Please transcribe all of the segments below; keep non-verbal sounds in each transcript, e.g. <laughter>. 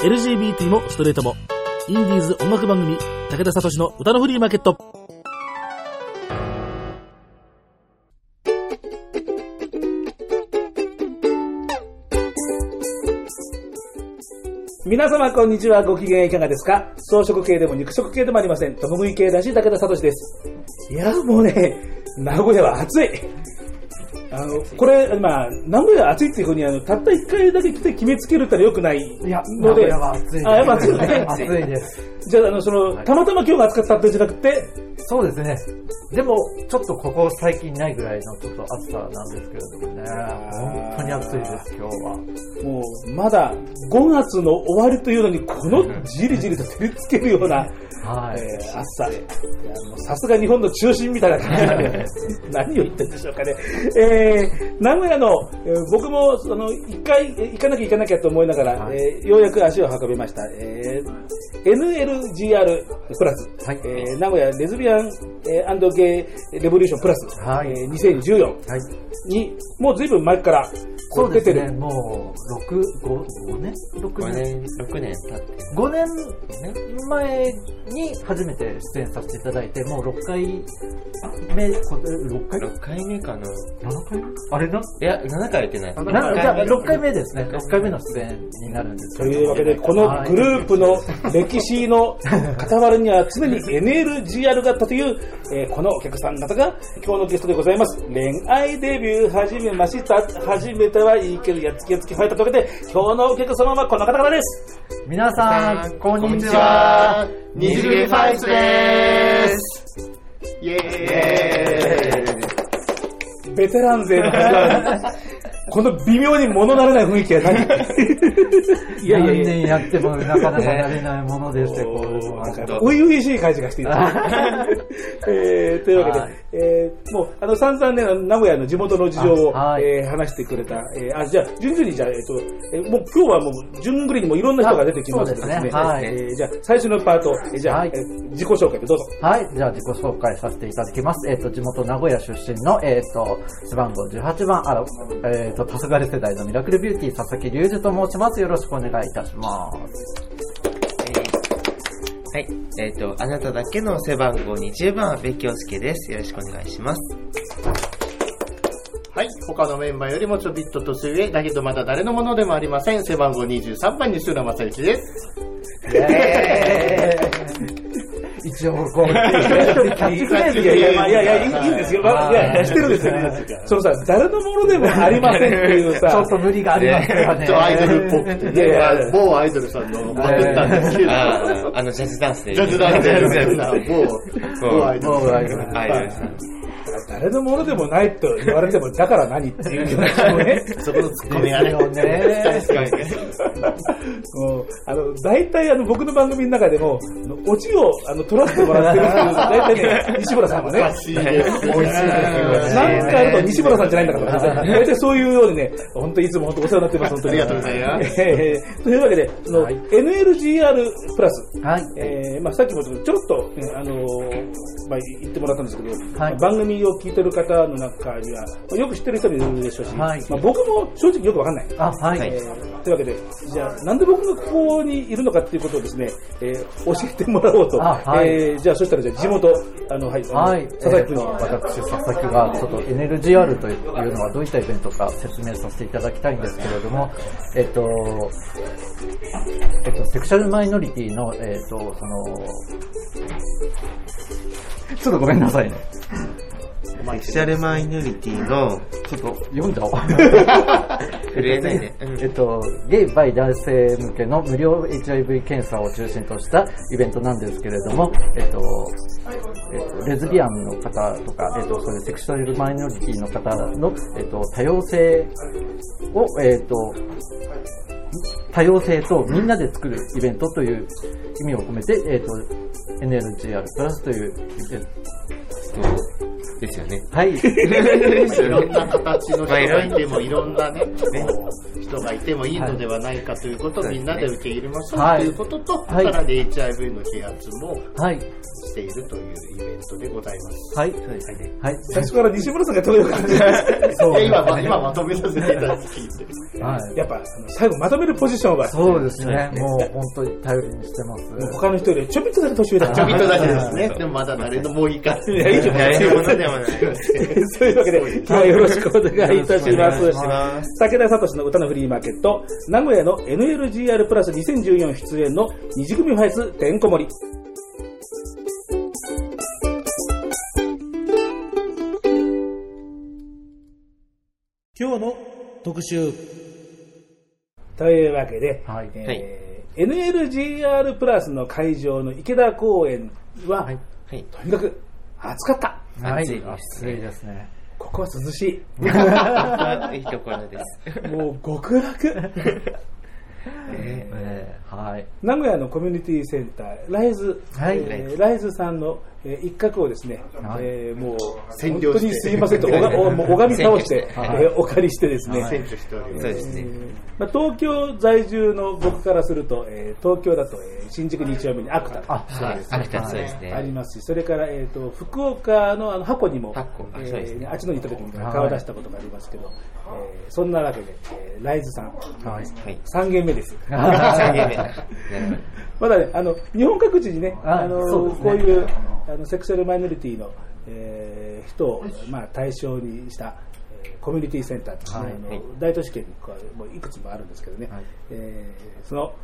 LGBT もストレートも。インディーズ音楽番組、武田聡の歌のフリーマーケット。皆様こんにちは。ご機嫌いかがですか？草食系でも肉食系でもありません。共食い系だし、武田聡です。いや、もうね、名古屋は暑い。あの、これ、まあ、名古屋暑いっていうふうに、あの、たった一回だけ来て決めつけるってのは良くないいや、ので、名古屋は暑いです。あ、やっぱ暑いね。暑いです。じゃあ、あの、その、たまたま今日が暑かったんじゃなくて、そうですね。でも、ちょっとここ最近ないぐらいのちょっと暑さなんですけれどもね。本当に暑いです、今日は。もう、まだ5月の終わりというのに、このじりじりと照りつけるような、はい。えー暑さで、さすが日本の中心みたいな感じで、<laughs> 何を言ってるんでしょうかね。えー名古屋の、えー僕も、その、一回、えー行かなきゃ行かなきゃと思いながら、はいえーようやく足を運びました。えー NLGR プラス、はいえー名古屋レズビアン、えーゲイレボリューションプラス、はいえー2014はい。に、もう随分前から、出てる。ですね。もう、6、5、5年 ?6 5年。年、6年経って。5年前に初めて出演させていただいて、もう6回目、こ6回？6回目かな ?7 回？あれな？いや、7回やってない。なじゃあ6回目ですね。6回目の出演になるんですというわけで、このグループの <laughs> 歴史の傍らには常に NLGR があったという、えーこのお客さん方が今日のゲストでございます。恋愛デビュー始めました。初めてはいいけど、やっつきやっつきファイターというわけで、今日のお客様はこの方々です。皆さん、こんにちは。二次元ファイスですイエーイベテラン勢の方々この微妙に物慣れない雰囲気は何？<laughs> いやいやいや。何年やってもなかなかなれないものですよ、これなんは。か。初々しい感じがして。いる。えーというわけで、はいえーもう、あの、散々ね、名古屋の地元の事情を、あはいえー話して。くれた、えーあ、じゃあ、順々に、じゃあ、えっ、と、えーもう今日はもう、順繰りにもいろんな人が出て。きますのあそうですねはいえーじゃあ、最初のパート、えーじゃあ、はいえー自己紹介でどうぞ。はい、じゃあ自己紹介させて。いただきます。えっ、と、地元名古屋出身の、えっ、と、背番号18番、あの、えっ、と、黄昏世代のミラクルビューティー、佐々木隆二と申します。よろしくお願いいたします。はい。えっ、と、あなただけの背番号20番、別京介です。よろしくお願いします。はい。他のメンバーよりもちょびっと年上、だけどまだ誰のものでもありません。背番号23番、西浦正幸です。一応、こう、一人キャッチフレーズいやいや、いやいや、いいいんですよ。まあ、いや、してるんですよね。そのさ、誰のものでもありませんっていうさ、ちょっと無理がありますね。ちょっとアイドルっぽくて。いや某アイドルさんのパクったんですけど。あの、ジャズダンスで。ジャズダンスで某、某アイドル某アイドルアイドルさん。誰のものでもないと言われても、だから何っていうもね。そこのツッコミがね。確かにね。もうあの大体あの僕の番組の中でも、オチをあの取らせてもらってるっていう、大体ね、<laughs> 西村さんはね、おいしいですよなんかあると西村さんじゃないんだから、大体そういうようにね、本当いつも本当お世話になってます、本当に。ありがとうございますえーというわけで、その NLGR プラス、はい。えーまあ、さっきもちょろっと、ねあのーまあ、言ってもらったんですけど、はい番組を聞いてる方の中には、まあよく知ってる人もいるでしょうし、はいまあ、僕も正直よくわかんない。あ、はい。えーというわけで、じゃあ、なんで僕がここにいるのかっていうことをですね、えー教えてもらおうと。あはいえーじゃあ、そしたら、じゃあ、地元、あの、はい、はい、佐々木君に、えーと私、佐々木がちょっと NLGR というのはどういったイベントか説明させていただきたいんですけれども、えっと、えっと、セクシャルマイノリティの、えっと、その、ちょっとごめんなさいね。セクシャルマイノリティの、ちょっと読んじゃおう。震えないで。えっと、ゲイ、バイ、男性向けの無料 HIV 検査を中心としたイベントなんですけれども、えっと、えっと、レズビアンの方とか、えっと、そういうセクシャルマイノリティの方の、えっと、多様性を、えっと、多様性とみんなで作るイベントという意味を込めて、えっと、NLGR プラスというイベント、ですよね。はい。いろんな形の人がいても、いろんなね、こう人がいてもいいのではないかということをみんなで受け入れましょうはいということと、はいさらに HIV の啓発もはい。しているというイベントでございます。はい。そうですね。はい。最初から西村さんが取れる感じ。そうで今ま今まとめさせていただきて。はい。やっぱ、最後まとめるポジションは、そうですね。もう本当に頼りにしてます。他の人よりちょびっとだけ年上だちょびっとだけですねでもまだ誰でもいいから。いやいいものでもない。そういうわけで、今日はよろしくお願いいたしますます。武田聡の歌のフリーマーケット、名古屋の NLGR プラス2014出演の二次組ファイスてんこ盛り。今日の特集。というわけで、はい。えー NLGR プラスの会場の池田公園は、はい。とにかく暑かった。はい。暑いです暑いですね。ここは涼しい。いいところです。もう極楽。<laughs> えーはい。名古屋のコミュニティセンター、ライズ、はいえーライズさんの、えー一角をですね、はいえーもう、本占領して当にすいませんと、おがおもう拝み倒して、はいえーお借りしてですね、ます。そうですね。まあ、東京在住の僕からすると、えー東京だと、えー新宿2丁目にアクタあ、そうはいです。アクタそうですね。ありますし、それから、えー、と福岡のあの箱にも、箱あえそうですねーあっちのに行った時に顔を出したことがありますけど、えーそんなわけで、えーライズさん、はい。はい。3軒目です。<laughs> 三軒目。<laughs> まだね、あの日本各地にね、ああのねこういうあのセクシャルマイノリティの、えー人を、まあ、対象にした、えーコミュニティセンターっていうのは、はい。大都市圏にもういくつもあるんですけどね、はい。えーその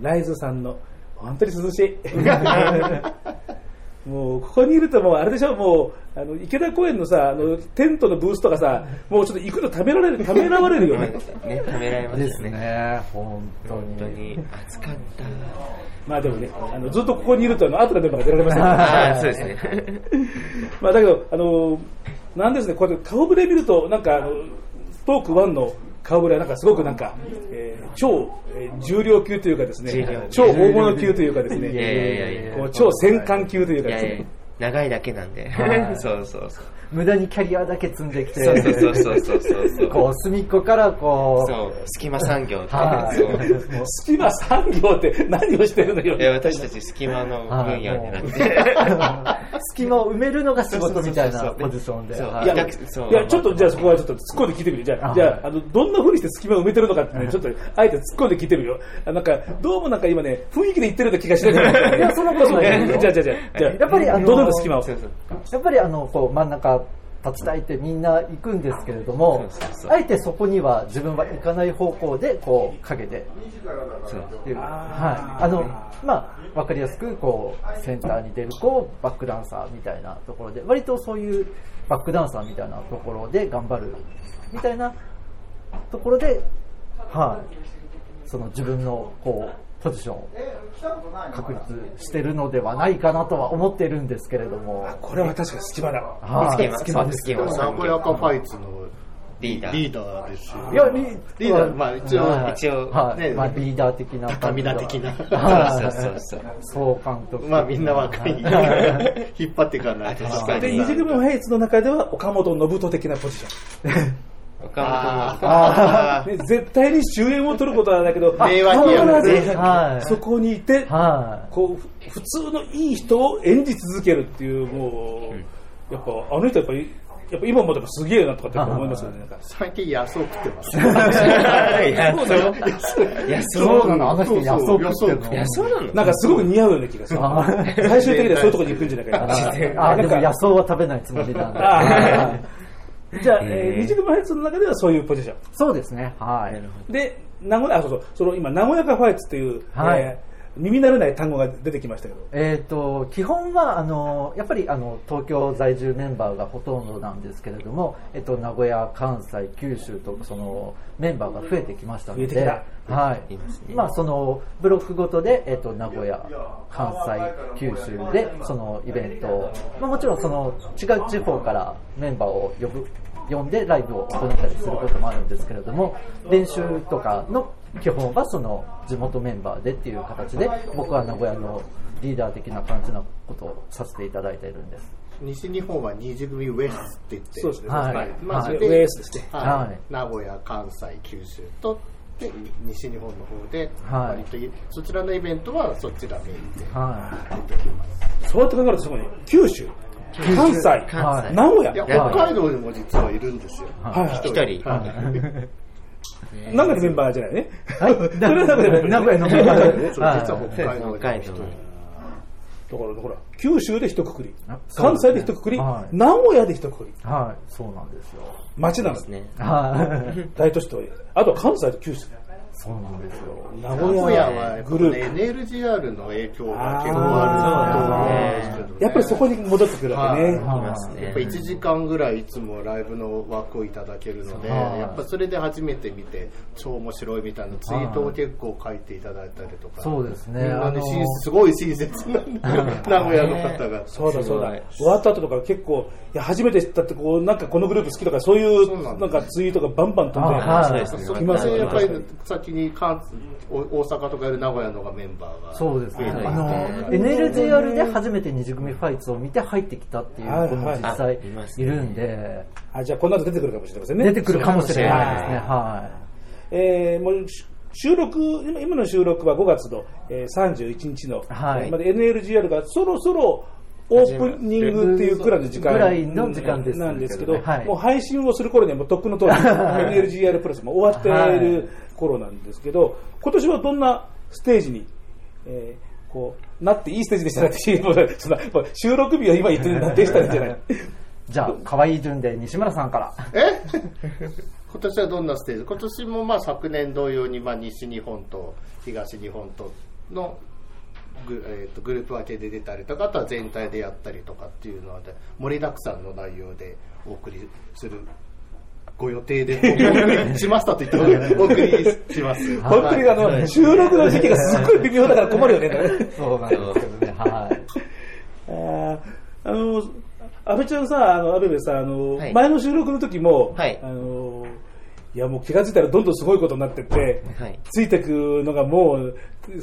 ライズさんの本当に涼しい。<laughs> もうここにいるともうあれでしょもうあの池田公園のさあのテントのブースとかさもうちょっと行くのためられるためらわれるよね <laughs> ね、食べられまですすね。ね。本当に。本当に暑かった。まあでもねあのずっとここにいるとあの後の電波が出られません <laughs> ああ、そうですね。<laughs> まあだけど、あのなんですね、これ顔ぶれ見ると、なんかあのトーク1の顔ぶれはなんかすごくなんか、えー超、えー重量級というかですね超大物級というかですいやいやいね、やいや。こう超戦艦級というかですね、長いだけなんではい。<laughs> そうそうそう。無駄にキャリアだけ積んできて、そうそうそうそうそうそう。こう、隅っこからこう、そう、隙間産業って。もう隙間産業って何をしてるのよい。や、私たち隙間の分野になって。<laughs> 隙間を埋めるのが仕事みたいなポジションで。そうはいいや、ちょっとじゃあそこはちょっと突っ込んで聞いてみる。じゃあ、あじゃあ、あの、どんな風にして隙間を埋めてるのかってね、ちょっと、あえて突っ込んで聞いてみるよ。あなんか、どうもなんか今ね、雰囲気で言ってるような気がしてる <laughs> いやそんなことない <laughs> じゃあ、じゃあ、じゃあ、やっぱりあのどのような隙間を。そうそうやっぱりあの、こう、真ん中立ちたいってみんな行くんですけれどもあえてそこには自分は行かない方向で、こう、かけて、そう。っていうはい。あの、まあ、わかりやすく、こう、センターに出る子、バックダンサーみたいなところで、割とそういうバックダンサーみたいなところで頑張る、みたいなところで、はい。その自分の、こう、ポジション。を確立してるのではないかなとは思ってるんですけれども。これは確かに隙間だ。はい。隙間隙間です。隙間名古屋カファイツのリーダー。リーダーですよ。いや、リリーダー、まあ一応、はい。一応はい、ね。まあ、リーダー的な。高見田的な。はい。そうそうそう総監督。まあみんな若い。はい。引っ張っていかないと。確かに。で、二次組フェイツの中では岡本信人的なポジショ <laughs> 岡あ本あン。ね、絶対に終焉を取ることはだけど、令和にはいそこにいて、はこう、ふ普通のいい人を演じ続けるっていう、もう、やっぱ、あの人やっぱり、やっぱ今もでもすげえなとかって思いますよね。なん。か最近野草食ってます。<laughs> い。や、そう。い。や、い。そう。そうなの、あの人野草食ってるの。い。や、そうなのなんかすごく似合うような気がする。あ最終的にはそうい。うところに行くんじゃない。かな。ああ、でも野草は食べない。つもりなんで。<laughs> じゃあ、えー、二次組ファイツの中ではそういうポジショそうですね、はい。ン。で、名古屋、あ、そうそう、その今、名古屋カファイツっていう、はい。えー耳慣れない単語が出てきましたけど、えっ、と、基本は、あの、やっぱり、あの、東京在住メンバーがほとんどなんですけれども、えっと、名古屋、関西、九州と、その、メンバーが増えてきましたので、増えてきた。はい。まあ、その、ブロックごとで、えっと、名古屋、関西、九州で、そのイベントを、まあ、もちろん、その、違う地方からメンバーを呼ぶ、呼んでライブを行ったりすることもあるんですけれども、練習とかの基本はその地元メンバーでっていう形で、僕は名古屋のリーダー的な感じなことをさせていただいているんです。西日本は二次組ウエスって言って。そうですね。はいはいまあ、はいウェースですね。はいはい名古屋、関西、九州とで西日本の方で、はい割といそちらのイベントはそちらメインでは出ております。そうやって考えるとすごいね。九州、関西、名古屋い。や、北海道にも実はいるんですよ。はいはい一人。はい名古屋のメンバーじゃないね。い。はい。<laughs> それは名古屋の名古屋のメンバーで。そうはい実は北海道。だから、ほら、九州で一括り関西で一括り、はい名古屋で一括り、はい。そうなんですよ。町なのですね。はい。大都市とはいえあとは関西と九州。そうなんですよ。名名古屋はグループ。ね NLGR の影響が結構ああると思うんですけどねやっぱりそこに戻ってくるわけね。やっぱ1時間ぐらいいつもライブの枠をいただけるので、はいやっぱそれで初めて見て超面白いみたいなツイートを結構書いていただいたりとか、そうですねみんなね親すごい親切な <laughs> 名古屋の方が。そうだそうだす。終わった後とか結構、いや、初めて知ったって、こう、なんかこのグループ好きとか、そういう、なんかツイートがバンバン飛んで、あはいそうですねそこ来ますよねでやっぱり先に関お大阪とかより名古屋のがメンバーがそうですね。あの、NLJR で初めて二次組ファイツを見て入ってきたっていう子も実際い。ますね。いるんで、あ、じゃあこの後出てくるかもしれませんね。出てくるかもしれないですね。ははえーもうし収録、今今の収録は5月の、えー、31日の、はい。まで NLGR がそろそろオープニングっていうくらいの時間ぐらいの時間です。なんですけど、はい。もう配信をする頃にはもうとっくの通り NLGR プラスも終わっている頃なんですけど、今年はどんなステージに、えーこうなっていいステージでしたねってそんなもう収録日は今言ってるなんでしたんじゃない。い。<laughs> じゃあ、可愛い順で西村さんから。え？今年はどんなステージ？今年もまあ昨年同様にまあ西日本と東日本とのグ,、えーとグループ分けで出たりとかあとは全体でやったりとかっていうので盛りだくさんの内容でお送りするご予定で <laughs> お送りしましたと言った方がお送りします <laughs> 本当にあの、はい収録の時期がすっごい微妙だから困るよね。<laughs> そうなんですけどね。はい。あの、安倍ちゃんさ、あの、安倍部さ、あの、はい前の収録の時も、はいあの、いやもう気がついたらどんどんすごいことになってって、はいついてくのがもう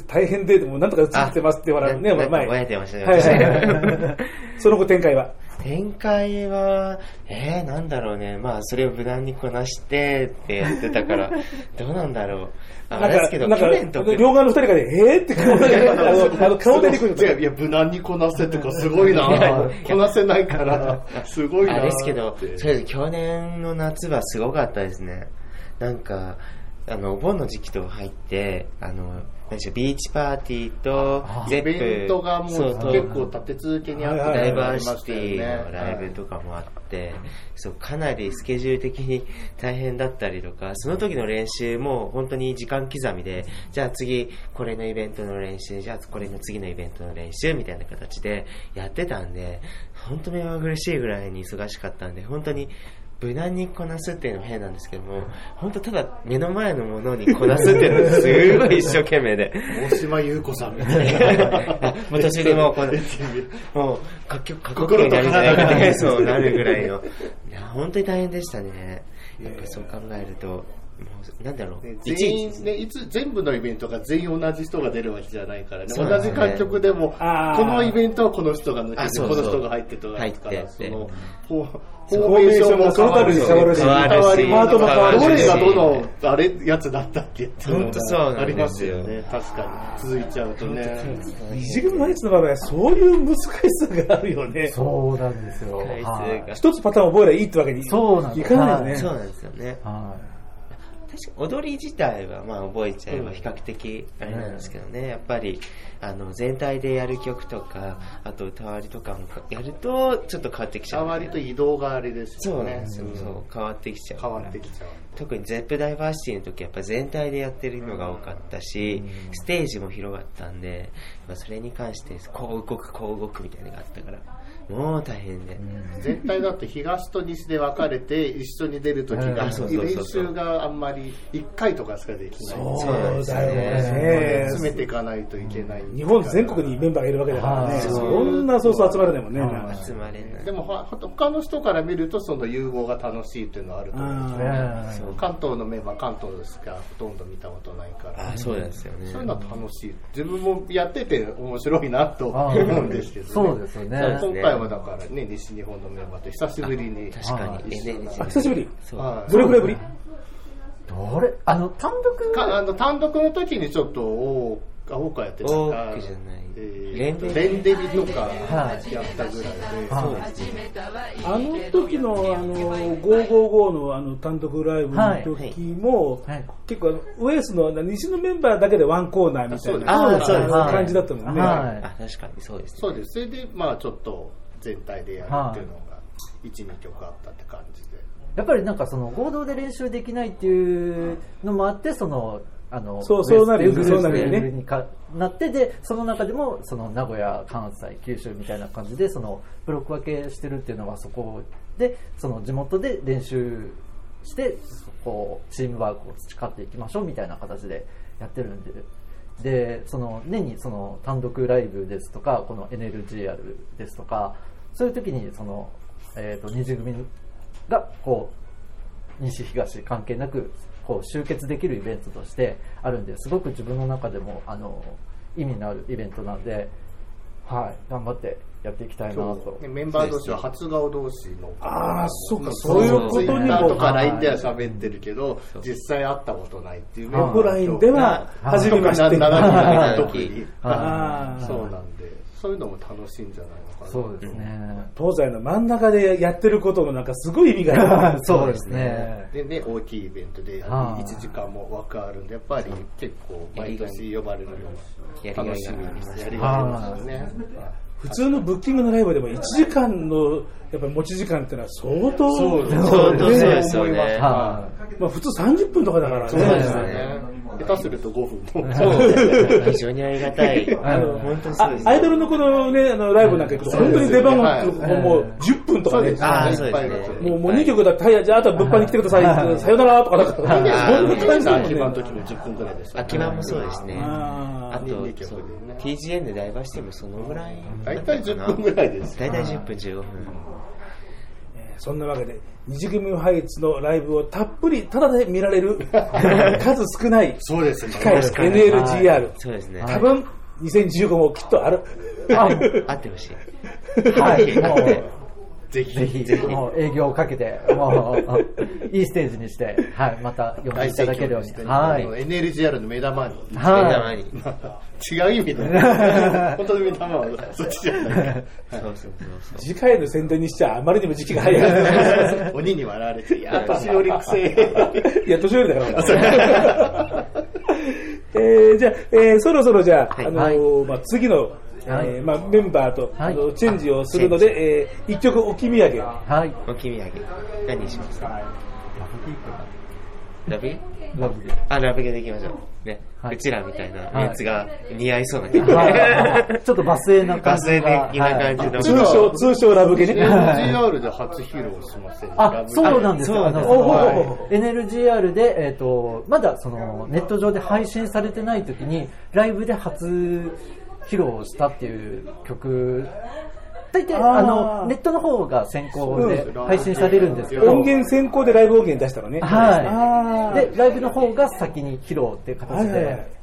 大変で、もうなんとかついてますって笑うね、あなんか前。ぼやいてましたねはいはいはい <laughs> その後展開は？展開は、えー、なんだろうね。まあ、それを無難にこなしてってやってたから、<laughs> どうなんだろう。ああれですけど、なんか去年と両側の二人がね、えーって顔で、あの、あの顔で出てくる <laughs> いやいや無難にこなせとかすごいなこなせないからすごいなあれですけどそれで去年の夏はすごかったですね。なんか、あの、お盆の時期と入って、あの、何でしょう、ビーチパーティーとあ、ゼップ、イベントがもう結構立て続けにあってダイバーシティのライブとかもあって、そう、かなりスケジュール的に大変だったりとか、その時の練習も本当に時間刻みで、じゃあ次、これのイベントの練習、じゃあこれの次のイベントの練習みたいな形でやってたんで、本当目まぐるしいぐらいに忙しかったんで、本当に無難にこなすっていうのも変なんですけども、本当ただ目の前のものにこなすっていうのがすごい一生懸命で。大島優子さんみたいなもう途中でもうこの、もう、かっこかっこよくなるんじゃないかって、そうなるぐらいの。いや、本当に大変でしたね。やっぱりそう考えると、なんだろう。ね全員、ね、いつ全部のイベントが全員同じ人が出るわけじゃないからね。ね。同じ観客でもこのイベントはこの人が抜けてあそうそう。この人が入ってとか入ってからそのフォーメーションも変わるし変わるしパートも変わるし。どれがどのあれやつだったっけっていうのがありますよね。確かに。続いちゃうとね。二次組のやつの場合はそういう難しさがあるよね。そうなんですよ。一つパターン覚えればいいってわけにそうなんですいかないよね。そうなんですよね。は確か踊り自体はまあ覚えちゃえば比較的あれなんですけどね、やっぱりあの全体でやる曲とかあと歌割りとかもやるとちょっと変わってきちゃう、触りと移動があれですそうよねなんですよ、そう変わってきちゃう変わってきちゃう。特にゼップダイバーシティの時やっぱ全体でやってるのが多かったし、ステージも広がったんで、まあ、それに関してこう動くこう動くみたいなのがあったからもう大変で、全体だって東と西で分かれて一緒に出るときうん。が練習があんまり1回とかしかできない。そうだよね。詰めていかないといけない。日本全国にメンバーがいるわけだからね。はいそんなそうそう集まれないもんね。はい集まれない。でもほ他の人から見るとその融合が楽しいっていうのはあると思うんですい。よね。そう。関東のメンバー関東しかほとんど見たことないから。あそうなんですよね。そういうのは楽しい。自分もやってて面白いなと思あうんですけどね。そうですよね。今回はだからね西日本のメンバーと久しぶりに確かはいに。久しぶり？どれくらいぶり？どれ？あの、単独？かあの単独の時にちょっと大あやってた。多かくじゃない。えーレンデビとかはい。やったぐらいで、はい。あの時のあの555のあの単独ライブの時も、はい。結構ウエスの西のメンバーだけでワンコーナーみたいな感じだったもんね。はい。あ、確かにそうですね。そうです。それでまあちょっと全体でやるっていうのが12曲あったって感じで。やっぱりなんかその合同で練習できないっていうのもあって、その、あの、そうそうなるよね。そうなるよね。にかなって、で、その中でも、その名古屋、関西、九州みたいな感じで、その、ブロック分けしてるっていうのはそこで、その地元で練習して、こう、チームワークを培っていきましょうみたいな形でやってるんで、で、その、年にその単独ライブですとか、この NLGR ですとか、そういう時に、その、えっ、と、二次組が、こう、西東関係なくこう集結できるイベントとしてあるんですごく自分の中でもあの意味のあるイベントなので、はい、頑張ってやっていきたいなと。ね。メンバー同士は初顔同士のあーそうかそういうことにも。とか LINE では喋ってるけど、実際会ったことないっていうメンバーオフラインでは初めて。長はい特に。あーそうなんでそういうのも楽しいんじゃないのかなそうですね、東西の真ん中でやってることのなんかすごい意味がある。<laughs> そうですね。でね、大きいイベントではい。1時間も枠あるんで、やっぱり結構毎年呼ばれるのが楽しみにしてやりがいね。普通のブッキングのライブでも1時間のやっぱり持ち時間ってのは相当、そうですね。ですよね。思いますはまあ普通30分とかだからね。そうですよね。下手すると5分も。非常にありがたい。あの本当にそうですあアイドルのこのね、あのライブなんか行くと、本当に出番がはいもう10分とかね。あーいっそうですねもうもう2曲だって、はい、じゃああとは物販に来てください、さよならとかなんか、そんな感じだもん秋葉のね。時も10分くらいでした。秋葉もそうですね。あと TGN でダイバーシティもそのぐらい。大体10分ぐらいです。大体10分15分。えーそんなわけで、二次組ハイツのライブをたっぷりただで見られる <laughs> 数少ないそうですね。機会 NLGR。そうですね。多分2015もきっとある。ああってほしい。はい、<laughs> もうぜひ。ぜひ、もう営業をかけて、もう、<laughs> いいステージにして、はい、また呼んでいただけるように。はい。NLGR の目玉に。目は玉に。<laughs> 違う意味で。本当に目玉は <laughs> そっちじゃない。そうそうそうそう。次回の宣伝にしちゃあまりにも時期が早い。鬼に笑われて、いや、年寄りくせえ。いや、年寄りだから。えーじゃあ、えーそろそろじゃあ、はいあのーまあ、次の、はいえーまあ、メンバーと、はいあのチェンジをするので、えー一曲置き土産。い。はい。おきみやげ。何にしますか？ラブゲラブあ、ラブゲでいきましょう。ね。はいうちらみたいなはいやつが似合いそうな曲。はい <laughs> ちょっと罵声な感じが。罵声的な感じのはい通称、通称ラブゲね。NLGR で初披露しませんあ、そうなんですよ。あの、そうなんですおうおうおうはい NLGR で、えっ、と、まだその、ネット上で配信されてない時に、ライブで初披露したっていう曲、大体、あの、ネットの方が先行で配信されるんですけど、音源先行でライブ音源出したのね。はい。で、で、ライブの方が先に披露っていう形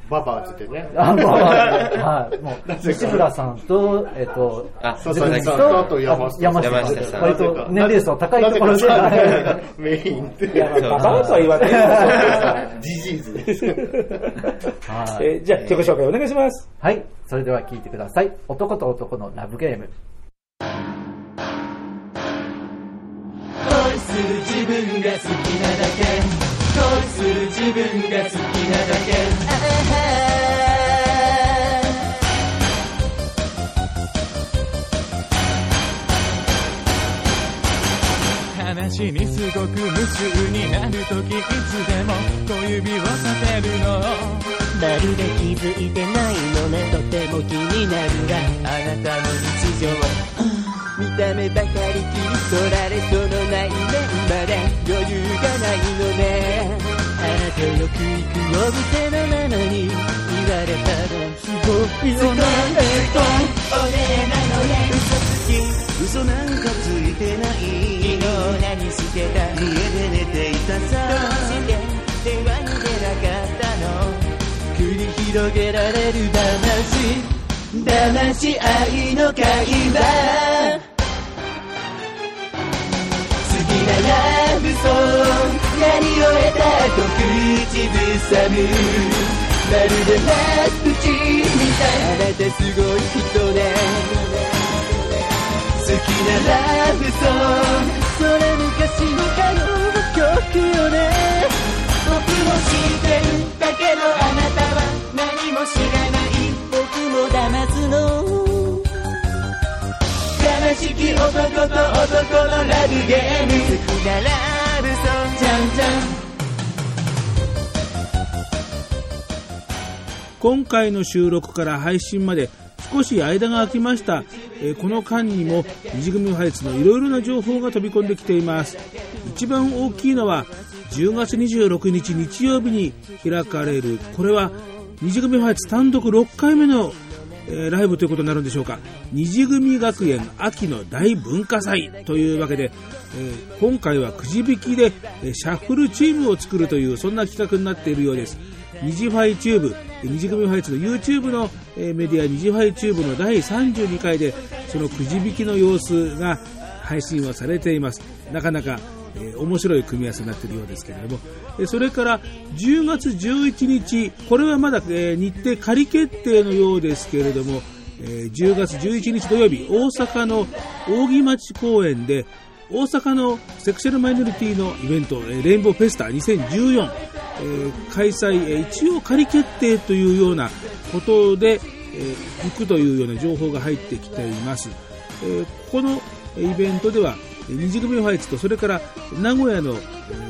ババーズでね。あの、はい、<laughs> もう、西村さんと、えっ、と、あ、佐そうだ々木さんと、あと山下山下山下さん割と年齢層高いところで、メインって。いや、まあバカとは言わない。ジジーズです。はいえーじゃあ、曲紹介お願いします。はい、それでは聴いてください。男と男のラブゲーム。恋する自分が好きなだけ恋する自分が好きなだけ話にすごく夢中になるときいつでも小指を立てるの。まるで気づいてないのねとても気になるが。あなたの日常見た目ばかり切り取られそうのない面まで。余裕がないのねあなたよく行くお店のママに言われたらすごいよねえっとおねえなのね嘘つき嘘なんかついてない昨日何してた。家で寝ていたさどうして電話に出なかったの繰り広げられる騙し騙し愛の会話好なラブソンやり終えた後口ずさむまるでラプチーみたいあなたすごい人ね好きなラブソングそれ昔の歌謡曲よね僕も知ってるだけどあなたは何も知らない僕も騙すの悲しき男と男のラブゲーム。好きなラブソングじゃんじゃん今回の収録から配信まで少し間が空きました、えーこの間にも二次組ファイツのいろいろな情報が飛び込んできています。一番大きいのは10月26日日曜日に開かれる。これは二次組ファイツ単独6回目のえライブということになるんでしょうか。二次組学園秋の大文化祭というわけで、えー今回はくじ引きで、えシャッフルチームを作るというそんな企画になっているようです。二次ファイチューブ二次組ファイツの YouTube の、えメディア虹ファイチューブの第32回でそのくじ引きの様子が配信をされています。なかなかえー面白い組み合わせになっているようですけれども、えそれから10月11日、これはまだ、え日程仮決定のようですけれども、え10月11日土曜日、大阪の扇町公園で、大阪のセクシャルマイノリティのイベント、えレインボーフェスタ2014、えー開催、えー一応仮決定というようなことで、えー行くというような情報が入ってきています。えーこのイベントでは、えー二次組ファイツと、それから名古屋の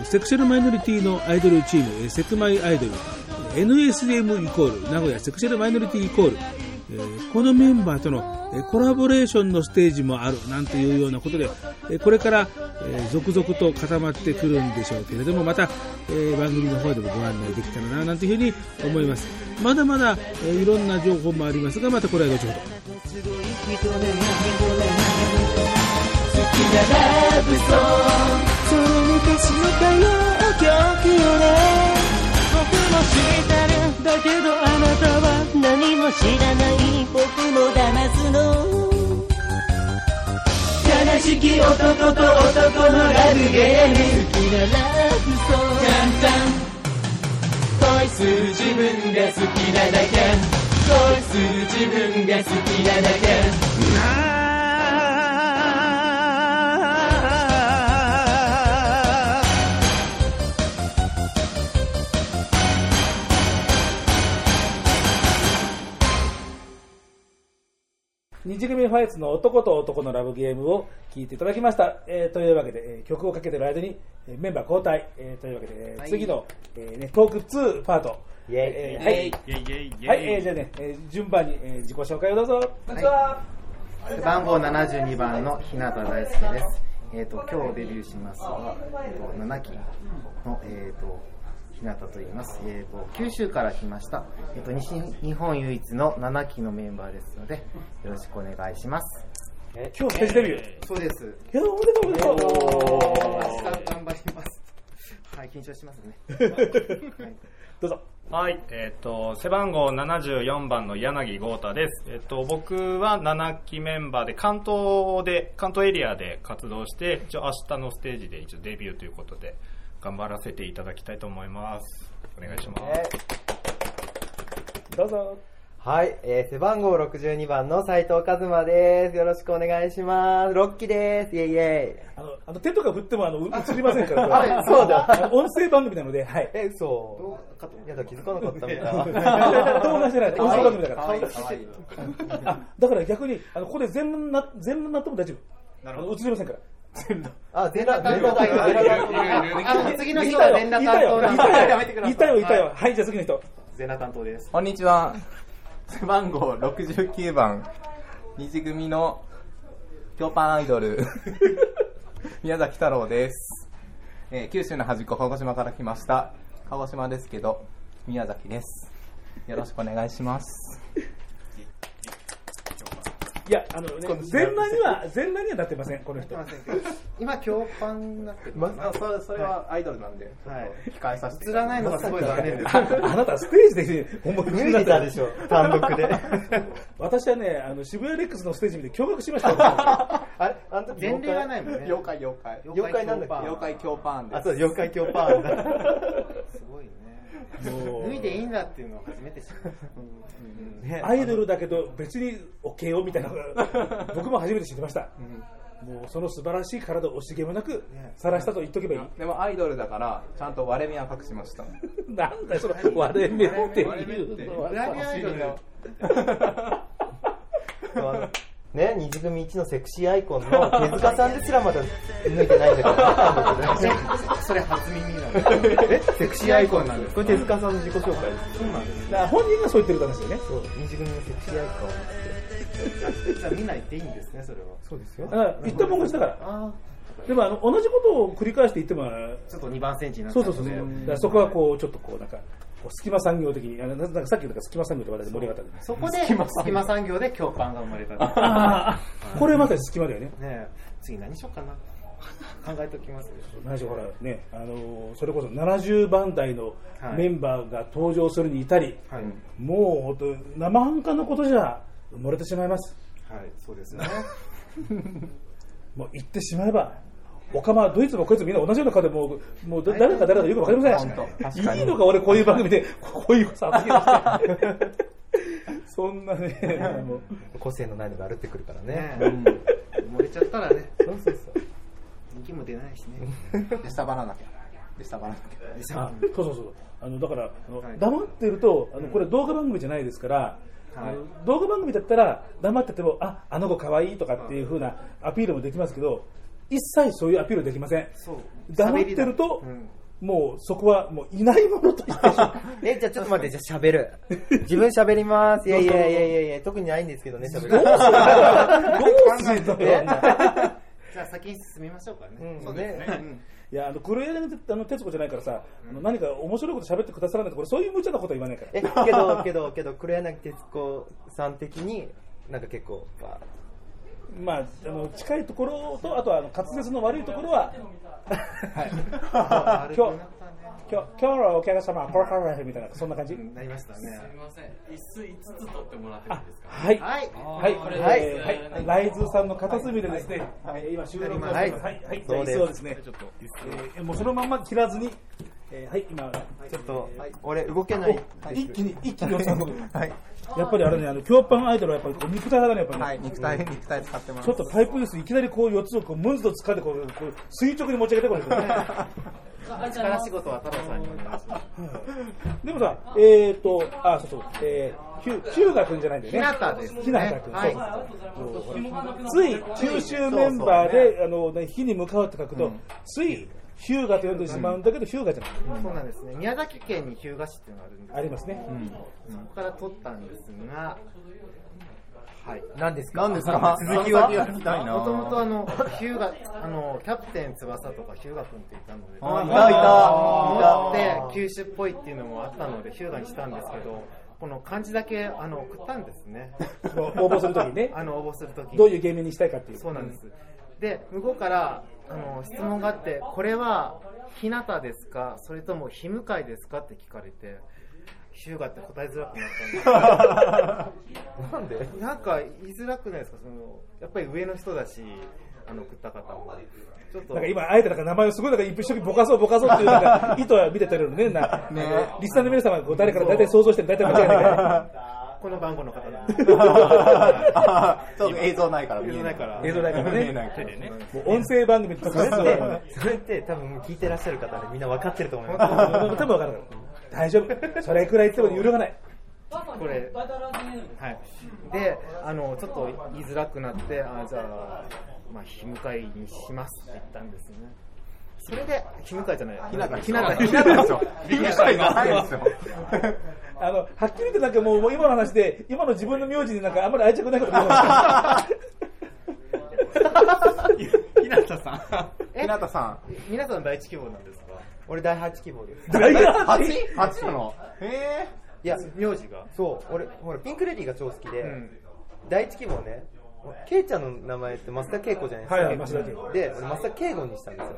セクシャルマイノリティのアイドルチーム、えセクマイアイドル、NSM イコール、名古屋セクシャルマイノリティイコール、このメンバーとの、コラボレーションのステージもあるなんていうようなことで、これから、続々と固まってくるんでしょうけれども、また、番組の方でもご案内できたらな、なんていうふうに思います。まだまだ、いろんな情報もありますが、またこれは後ほど。ラブソングその昔の歌謡曲よね僕も知ってるだけどあなたは何も知らない僕も騙すの。悲しき男と男のラブゲーム。好きなラブソン。グじゃんじゃん恋する自分が好きなだけ。恋する自分が好きなだけ。二次組ファイツの男と男のラブゲームを聞いていただきました。えーというわけで、えー曲をかけてる間に、えーメンバー交代、えーというわけで、えー次の、えーね、トーク2パート。イェイえーはい。はい、えーじゃあね、えー順番に、えー自己紹介をどうぞ。こんにちは。背番号72番の日向大輔です。えっ、と今日デビューしますは、えー、と7期のえっ、と日向と言います。えっ、と九州から来ました。えっ、と西日本唯一の7期のメンバーですのでよろしくお願いします。えー今日ステージデビュー？そうです。いや、おめでとうおめでとう。明日頑張ります。はい緊張しますね。<laughs> どうぞ。はい、えっ、と、背番号74番の柳豪太です。えっ、と、僕は7期メンバーで、関東で、関東エリアで活動して、一応明日のステージで一応デビューということで、頑張らせていただきたいと思います。お願いします。どうぞ。はい、えー背番号62番の斉藤和馬です。よろしくお願いします。6期です。イェイイェイ。あの、あの手とか振ってもあのう <laughs> 映りませんから。はいそうだあの音声番組なので、はい。え、嘘。いやだ、気づかなかったみたいな。<laughs> 動画じゃない、音声番組だから。だから逆に、あの、ここで全部な、全部なっても大丈夫。なるほど。映りませんから。あ、全裸、全裸担当、全裸担当。あ次の人は全裸担当なんでいたよ、いたよ。はい、じゃあ次の人。全裸担当です。こんにちは。背番号69番、二次組の京パンアイドル、<laughs> 宮崎太郎です。えー九州の端っこ、鹿児島から来ました。鹿児島ですけど、宮崎です。よろしくお願いします。いや、あのね、全裸には、全裸にはなってません、この人。今、強パンになってる。まあ、それそれはアイドルなんで、はい控えさせて。映らないのがすごい残念です。ああなたステージで思いっきりになったでしょ、単独で。<laughs> 私はね、あの渋谷レックスのステージ見て驚愕しましたよ。<laughs> あれあの時前例がないもんね。妖怪、妖怪。妖怪なんだっけ？妖怪強パーンです。あ、そう、妖怪強パーンだ。すごいね。もう。脱いでいいんだっていうのを初めて知った。ねアイドルだけど別に OK よみたいな。<laughs> 僕も初めて知りました、もうその素晴らしい体を惜しげもなく晒したと言っとけばいい、でもアイドルだから、ちゃんと割れ目は隠しました。<laughs> なんだよその割れ目っていう。のはね、二次組一のセクシーアイコンの手塚さんですらまだ抜いてないんだからね。<laughs> それ初耳なんですえ？セクシーアイコンなんです。これ手塚さんの自己紹介です。そうなんです。だから本人がそう言ってるからですよねそう、二次組のセクシーアイコン。じゃあ見ないでいいんですね、それは。そうですよだ。から言ったもん勝ちだからあでもあの同じことを繰り返して言ってもあ、ちょっと2番センチになっそう。そうそうそうだからそこはこうちょっとこうなんか隙間産業的にあのなんかさっき言った隙間産業って話題で盛り上がったそこで、隙間産業で強パンが生まれた。ああこれまさに隙間だよねねえ次何しようかな。考えておきますよ。何しろほらね、あのーそれこそ70番台のはいメンバーが登場するに至り、はい。もう本当生半可なことじゃ埋もれてしまいます。はい、そうですね。<laughs> もう言ってしまえば、オカマはドイツもこいつもみんな同じような顔でもう、もう誰か誰かよくわかりません。いいのか俺こういう番組で <laughs> こういうこと発言して。そんなね、個性のないのが歩ってくるからね。漏れちゃったらね、そうそうそう。人気も出ないしね。<laughs> でしたばらなきゃ。でしたばらなきゃ。あそうそうそうあのだから黙ってるとあのこれ動画番組じゃないですから、動画番組だったら黙っててもああの子可愛いとかっていう風なアピールもできますけど一切そういうアピールできません。そう。黙ってると、うん。もうそこはもういないものとしてしまう。え、<laughs> じゃあちょっと待って、じゃあ喋る。<laughs> 自分喋ります。いやいやいやいやいや、特にないんですけどね、喋る。どうするどうするの？<laughs> えじゃあ先に進みましょうかね。うん。そうですね。いやあの黒柳あの徹子じゃないからさ、あの何か面白いこと喋ってくださらないとこれそういう無茶なことは言わないから。え、けど、けど、けど、黒柳徹子さん的に、なんか結構、まあまあ、あの近いところとあとはあの滑舌の悪いところはあ <laughs> 今日今日今日のお客様これからみたいなそんな感じ。なりましたね。ません。椅子5つ取ってもらっていいですかはい。はい。はい、これはい、ですはい、ライズさんの片隅でですね、はい、今収録をしてはい。ます。はい、はい、そうです椅子をですね、ちょっと、えーもうそのまま切らずに、えーはい、今、ちょっと、俺動けない。お一気に、一気に。<laughs> はい。やっぱりあれね、あの、強パンアイドルはやっぱり肉体派だね、やっぱりね。はい、肉体、肉体使ってます。ちょっとパイプ椅子いきなりこう四つをこうムンズと掴んでこうこう垂直に持ち上げてこれ、<laughs> 力仕事は太郎さんにお願いします。でもさ、えーと、あ、そうそう、えー、ヒューガ君じゃないんだよね。日向ですね日向君、はいそうつい九州メンバーで、あの、ね火に向かうって書くと、ついヒューガと呼んでしまうんだけど、ヒューガじゃない。そうなんですね。宮崎県に日向市っていうのがあるんですありますね。そこから取ったんですが、はい。何ですか？何ですか <laughs> 続きは？続きが聞きたいなもともとあの、ヒューガ、あの、キャプテン翼とかヒューガ君っていたので、あいたいた思って九州っぽいっていうのもあったので、ヒューガにしたんですけど、この漢字だけあの送ったんですね。<laughs> 応募するときにね、あの応募するときどういう芸名にしたいかっていう。そうなんです。で、向こうからあの質問があって、これは日向ですか、それとも日向いですか？って聞かれて、ヒューガって答えづらくなったんです。<laughs> なんで？なんか言いづらくないですか、そのやっぱり上の人だし、あの送った方も。ちょっと。なんか今、あえてなんか名前をすごいなんか一生懸命ぼかそうぼかそうっていうなんか意図は見て取れるね。な <laughs> ね。リスナーの皆様誰から大体想像してる大体間違いないから。<laughs> この番号の方なんです。<laughs> あーちょっと映像ないから見え映像ないから映像ないからね見えないからね。もう音声番組とかね。それって、それって多分聞いてらっしゃる方ね、みんな分かってると思います。多分分かる。大丈夫。それくらい言っても揺るがない。これ、はい。で、あの、ちょっと言いづらくなって、あじゃあ、まあ、日向いにしますって言ったんですよね。それで、日向いじゃないや。ひなたひなた。ひなたですよ。<laughs> びっくりした今。ないですよ。あの、はっきり言ってなんかもう今の話で、今の自分の名字になんかあんまり愛着ないこと言います <laughs> ひなたさん。えひなたさん。皆さん第一希望なんですか？俺第8希望です。大学八 <laughs> 八なのへいや、名字が。そう、俺、ほら、ピンクレディーが超好きで、うん第一希望ね、ケイちゃんの名前って増田恵子じゃないですか。はいはい増田恵子で、俺増田圭吾にしたんですよ。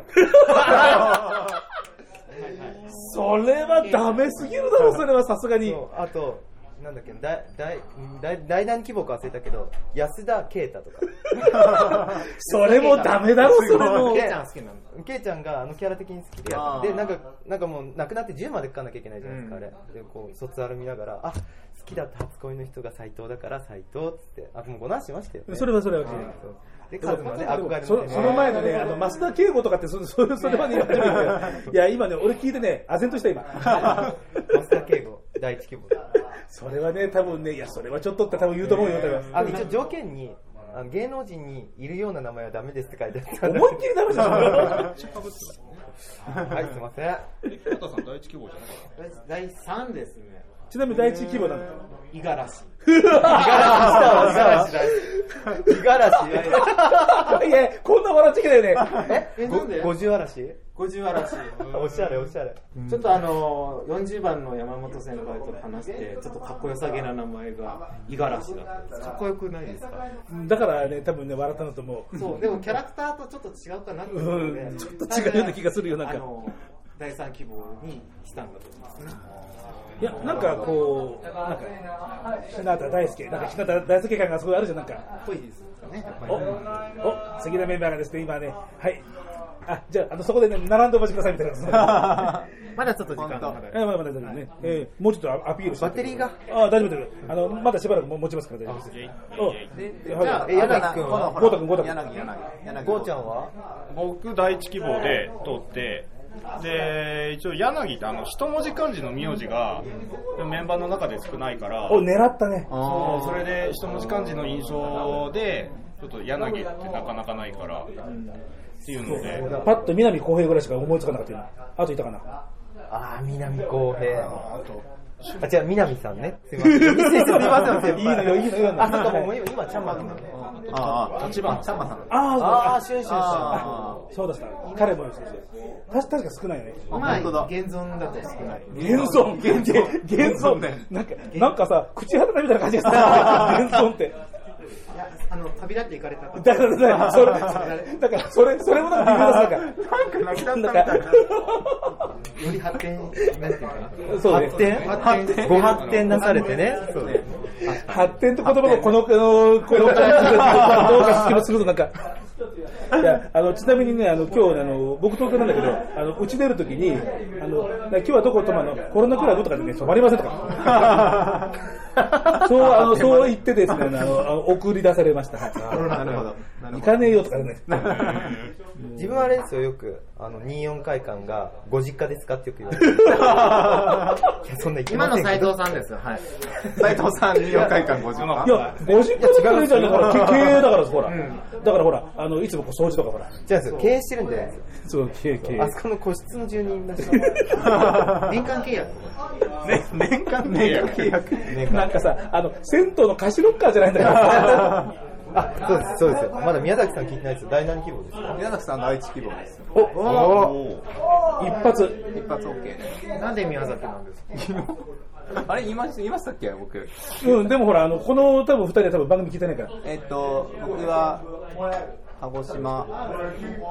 <laughs> それはダメすぎるだろ、それはさすがに。そうあと、なんだっけ、大、大、大、大団規模か忘れたけど、安田啓太とか。<laughs> それもダメだろ、それも。ケイちゃん好きなのケイちゃんがあのキャラ的に好きででなんかなんかもう亡くなって10まで書かなきゃいけないじゃないですか、うんあれでこう卒アル見ながらあ好きだった初恋の人が斎藤だから斎藤っつって。あもうごなしましたよ、ね、それはそれはでカズマね憧れのそその前のね、あの、増田圭吾とかって、そそれそれまで言われてるけど、<laughs> いや、今ね、俺聞いてね、唖然とした今。<laughs> 増田圭吾第一希望。それはね、多分ね、いや、それはちょっとって多分言うと思うよ、多分。あの一応条件にあの芸能人にいるような名前はダメですって書いてあった。思いっきりダメじゃん。<laughs> はいすいません。平田さん第一希望じゃなかった第3ですね。ちなみに第一規模なんだ。五十嵐。五十嵐だ五十嵐いや、こんな笑っちゃいけないよね。え、なんで五十嵐？五十嵐。<laughs> おしゃれおしゃれちょっとあの、40番の山本先輩と話して、ちょっとかっこよさげな名前が五十嵐だった。かっこよくないですか？だからね、多分ね、笑ったんだと思う。そう、でもキャラクターとちょっと違うかなっていうんちょっと違うような気がするよなんか第三希望にしたんだと思いますね。いや、なんかこう、なんか、日向大輔、なんか日向大輔感がすごいあるじゃん、なんか。ぽいですかね。お、お、次のメンバーがですね、今ね、はい。あ、じゃあ、あの、そこでね、並んでお待ちくださいみたいな。<laughs> まだちょっと時間がえまだまだね。えーもうちょっとアアピールして。バッテリーが？あ、大丈夫大丈夫。あの、まだしばらくも持ちますから大丈夫です。じゃあえ柳君は？ゴータ君ゴータ君柳、柳、柳。ゴーちゃんは？僕第一希望で通ってで一応柳ってあの一文字漢字の名字がメンバーの中で少ないからお、狙ったね。そうそれで一文字漢字の印象でちょっと柳ってなかなかないからっていうのでパッと南浩平ぐらいしか思いつかなかった今。あといたかな。ああ南浩平あ違う南さんね。すいませんすいません。先輩いいのよいいのよ。あそうかもう今今ちゃんまんだね。ああ、立花、ちゃん。まさん。ああああ、シュンシュンシュンあそうだした。彼もそうそう確確か少ないよね。まあ、現存だと少ない。現存、現存、現存。ね。なんか、なんかさ、口肌みたいな感じがする。<laughs> 現存って。あの、旅立って行かれた方だからね、それ、<laughs> だから、それ、それもなんか微妙だなんか、なんか、たいな。より発展、なんていうかな。そうね発展発展ご発展なされてねそうね発展って言葉もこの、この、この感じで、どうか気もするとなんか、いや、あの、ちなみにね、あの、今日、あの、僕東京なんだけど、あの、うち出るときに、あの、今日はどこ泊まるのコロナクラブとかでね、泊まりませんとか。そう、あの、そう言ってですね、あの、送り出されました。なるほど。行かねえよとかね。<laughs> 自分はあれですよよくあの24会館がご実家ですかってよく言われてる <laughs> いやそんな今の斎藤さんですよ。はい。ど。斉藤さん、2、4回間50万。いや、50回じゃないじゃん。だから、経営だから、ほら。だからほら、あの、いつもこう掃除とかほら。違うんですよ経営してるんじゃないですよそう、経営、経営あ。そこの個室の住人だし <laughs> 年間契約。ね、年間年間契約。なんかさ、あの、銭湯の貸しロッカーじゃないんだから。あそうですそうですよまだ宮崎さん聞いてないですよ第何規模ですよ宮崎さん第一希望です。お一発。一発 OK で。なんで宮崎なんですか？あれ言いました言いましたっけ？僕。うん、でもほら、あの、この多分二人は多分番組聞いてないから。えっと、僕は、鹿児島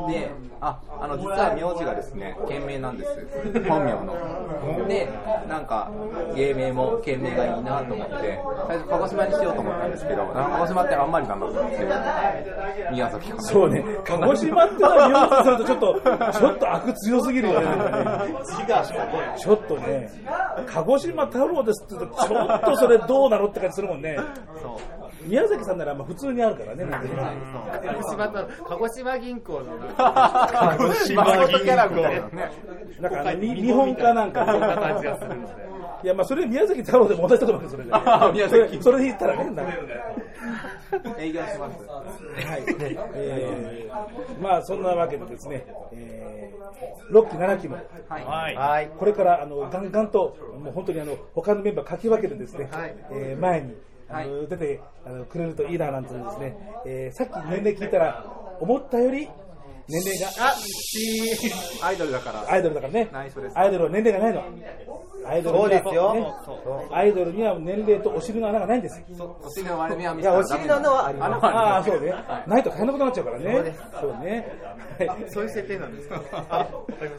で、あ、あの、実は名字がですね、県名なんです。本名の。で、なんか、芸名も県名がいいなと思って、最初鹿児島にしようと思ったんですけど、鹿児島ってあんまりだなと思って、宮崎かな。そうね、鹿児島ってのは見ようとするとちょっと、ちょっと悪強すぎるよね。ちょっとね、鹿児島太郎ですって言うと、ちょっとそれどうなのって感じするもんね。宮崎さんならまあ普通にあるからね。鹿児島と、鹿児島銀行の、鹿児島キャラみたいなね。なんかあのに日本かなんか。そんな感じがするので。いや、まあそれ宮崎太郎でも同じだと思うけど、それで。<laughs> 宮崎それそれで言ったらね、なんか営業します。はい。えーまあそんなわけでですね、えー、6期7期も、はいはいこれからあのガンガンと、もう本当にあの他のメンバーかき分けてですね、えー前にあの、出てあのくれるといいななんてですね、えーさっき年齢聞いたら、思ったより年齢が、あアイドルだから。アイドルだからね。アイドルは年齢がないの。アイドルそうですよねアイドルには年齢とお尻の穴がないんです。お尻の割れ目は見いや、お尻の穴はあります。ああ、そうね。ないと大変なことになっちゃうからね。そうね。はいそういう設定なんですか？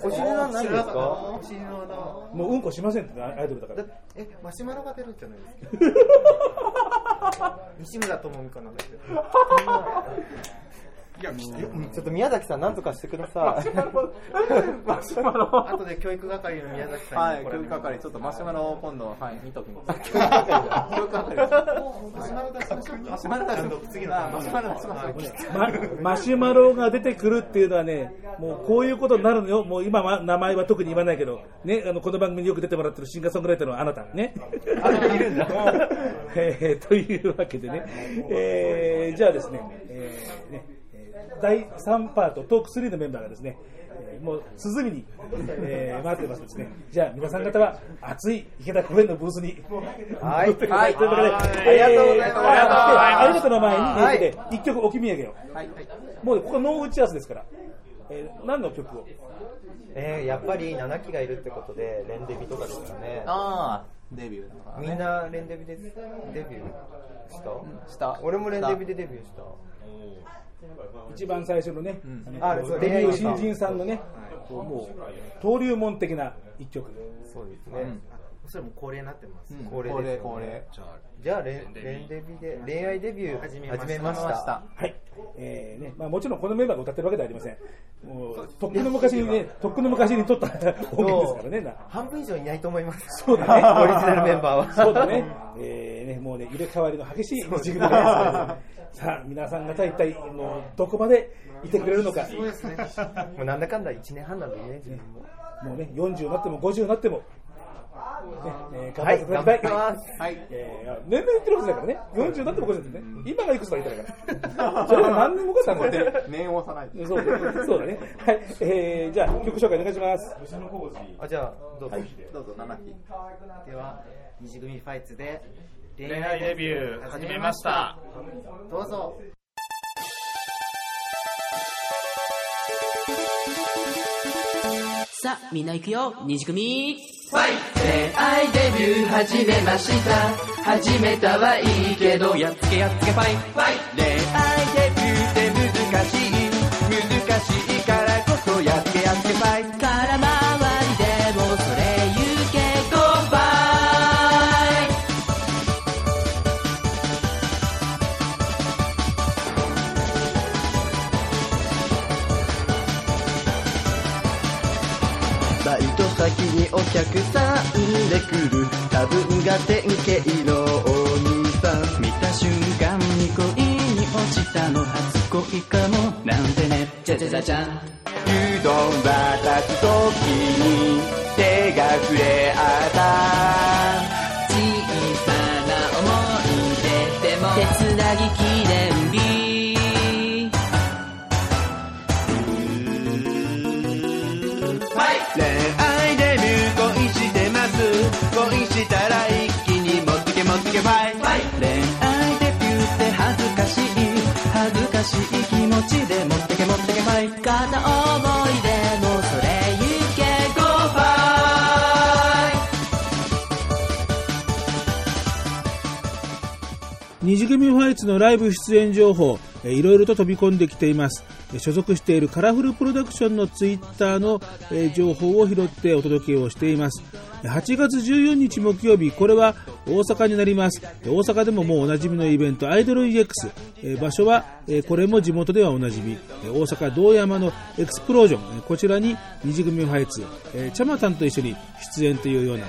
お尻の穴ないんですか？お尻の穴もううんこしませんって、アイドルだから。えマシュマロが出るんじゃないですか？<laughs> 西村智美かなんかちょっと宮崎さん、なんとかしてください。マシュマロ。後で教育係の宮崎さんはい、にこれ教育係、ちょっとマシュマロを今度、はい、見ときます。<laughs> 教育係。マシュマロ出しましょうマシュマロ出しましょう次のあマシュマロ。出しましょうまマシュマロが出てくるっていうのはね、もうこういうことになるのよ、もう今は名前は特に言わないけど、ね、あのこの番組によく出てもらってるシンガーソングライターのあなた、ね。いるんだ。<laughs> えーというわけでね、えーじゃあですね、えーね。えー第3パート、トーク3のメンバーがですね、えーもう涼みに、えー、待ってますですね。じゃあ皆さん方は熱い池田公園のブースに。はい戻ってくださいというわけで、はいありがとうございますえーあありがとうの前いえー一曲置き土産を。はい。もうねここノー打ち合わせですから、えー何の曲を？えー、やっぱり7期がいるってことで、レンデビとかですかね。ああ、デビューだからね。みんなレンデビでデビューした？した。俺もレンデビでデビューした。一番最初のね、あデビュー新人さんのね、もう登竜門的な一曲。そうですね。それも恒例になってますうん恒例恒例、です恒例。じゃあレン、レンデビで恋愛デビュー始めました。はい。えーね、まあもちろんこのメンバーが歌ってるわけではありません。もう、とっくの昔にね、とっくの昔に撮った音源ですからね。な半分以上いないと思います。そうだね。オリジナルメンバーは。そうだね。えーね、もうね、入れ替わりの激しい二次組ですからね。さあ、皆さん方一体、もう、どこまでいてくれるのか。そうですね。もうなんだかんだ1年半なんでね、自分も。もうね、40になっても50になっても、ねえー頑張ってい。はい年齢言ってるわけだからね。40になっても50ですね。今がいくつだ言ったから。それは何年もかったんだよね。念を押さないと。そうそうだね。はい。えー、じゃあ、曲紹介お願いします。あ、じゃあ、どうぞ。どうぞ、7期。では二次組ファイツで恋愛デビュー始めました。どうぞさあ、みんな行くよ。二次組。恋愛デビュー始めました始めたはいいけどやっつけやっつけファイ。恋愛デビューって難しい難しい客さんで来る。多分が典型のお兄さん見た瞬間に恋に落ちたの初恋かもなんてねじゃじゃじゃじゃんうどん渡す時に手が触れ合った小さな思い出でも手つなぎ記念日。恥ずかしい気持ちで持ってけ持ってけファイ片思いでもそれ言うけゴーファイ虹組ファイツのライブ出演情報、いろいろと飛び込んできています。所属しているカラフルプロダクションのツイッターの、え情報を拾ってお届けをしています。8月14日木曜日、これは大阪になります。大阪でももうおなじみのイベント、アイドル EX。場所は、これも地元ではおなじみ、大阪道山のエクスプロージョン。こちらに二次組ファイツ、チャマタンと一緒に出演というような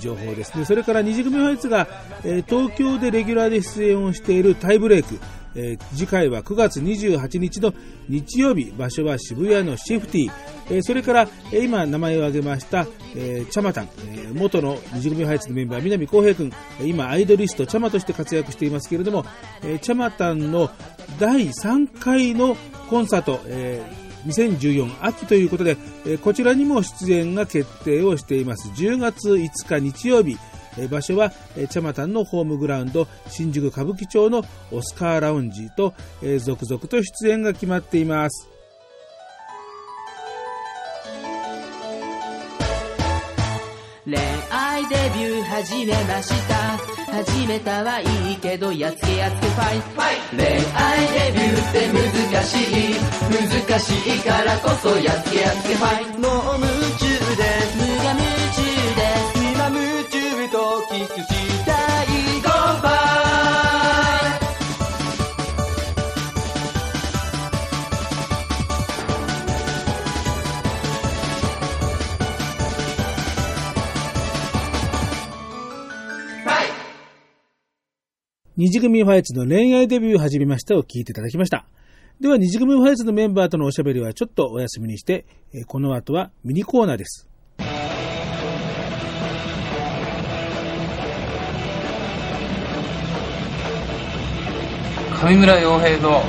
情報ですね。それから二次組ファイツが、え東京でレギュラーで出演をしているタイブレイク。えー次回は9月28日の日曜日、場所は渋谷のシフティ。えーそれから、えー今名前を挙げました、えーチャマタン、えー元の二次組ファイツのメンバー、南光平君、え今アイドリスト、チャマとして活躍していますけれども、えーチャマタンの第3回のコンサート、えー2014秋ということで、えこちらにも出演が決定をしています。10月5日日曜日、え場所は、えチャマタのホームグラウンド、新宿歌舞伎町のオスカーラウンジと、え続々と出演が決まっています。恋愛デビュー始めました。始めたはいいけどやっつけやっつけファイファイ恋愛デビューって難しい。難しいからこそやっつけやっつけファイもう夢中で。す無我夢中で。す今夢中とキスしたい Go fight二次組ファイツの恋愛デビューを始めましたを聞いていただきました。では二次組ファイツのメンバーとのおしゃべりはちょっとお休みにして、この後はミニコーナーです。上村洋平の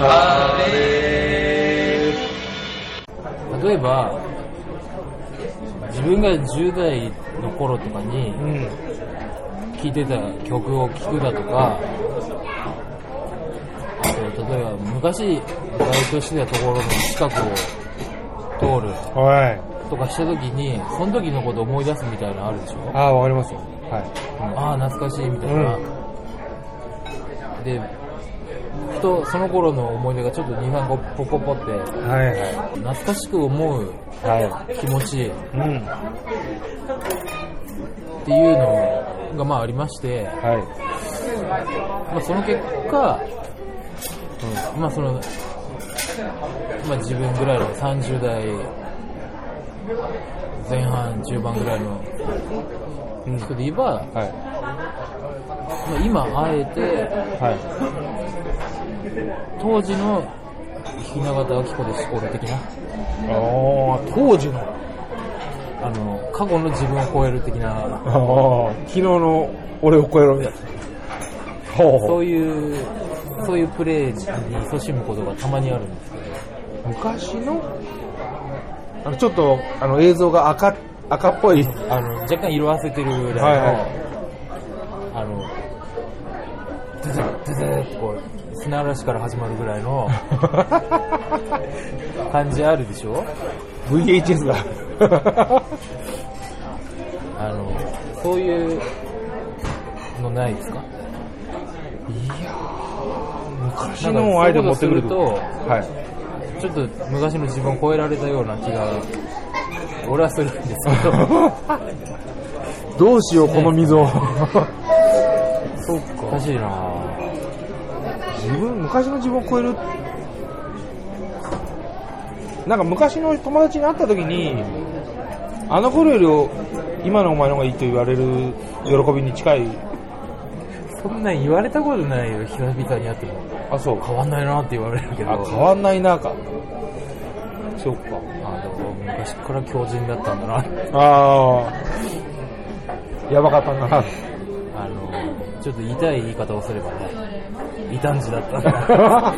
あれ例えば自分が10代の頃とかに聴いてた曲を聴くだとか、あと例えば昔バイトしてたところの近くを通るとかした時にその時のことを思い出すみたいなのあるでしょ？ああ、わかりますよ。はい。ああ懐かしいみたいな、でふとその頃の思い出がちょっと23個ポコポって、はい。懐かしく思う気持ち、っていうのがまあありまして、まあ、その結果、うんまあそのまあ、自分ぐらいの30代前半中盤ぐらいの人で言えば、まあ、今あえて、当時の雛形明子でしこる的なああ、当時の。あの過去の自分を超える的なああ、昨日の俺を超えろみたいな。ほうほそういうそういうプレーに勤しむことがたまにあるんですけど昔の？あのちょっとあの映像が赤赤っぽい。あの若干色あせてるぐらいの、はいはいあのズズッズズッってこう砂嵐から始まるぐらいの <laughs> 感じあるでしょ？VHS が。<laughs> あのそういうのないですか？昔のをあえて持ってくると。はい。ちょっと昔の自分を超えられたような気が俺はするんですけど <laughs> どうしよう、この溝。そうかおかしいな自分、昔の自分を超える。なんか昔の友達に会った時に、あの頃より今のお前の方がいいと言われる喜びに近い。そんなん言われたことないよ久々に会ってもあ、そう。変わんないなって言われるけどあ、変わんないなか。そうか。あでも昔から狂人だったんだなああ。やばかったな。あのちょっと痛い言い方をすればね異端児だったんだ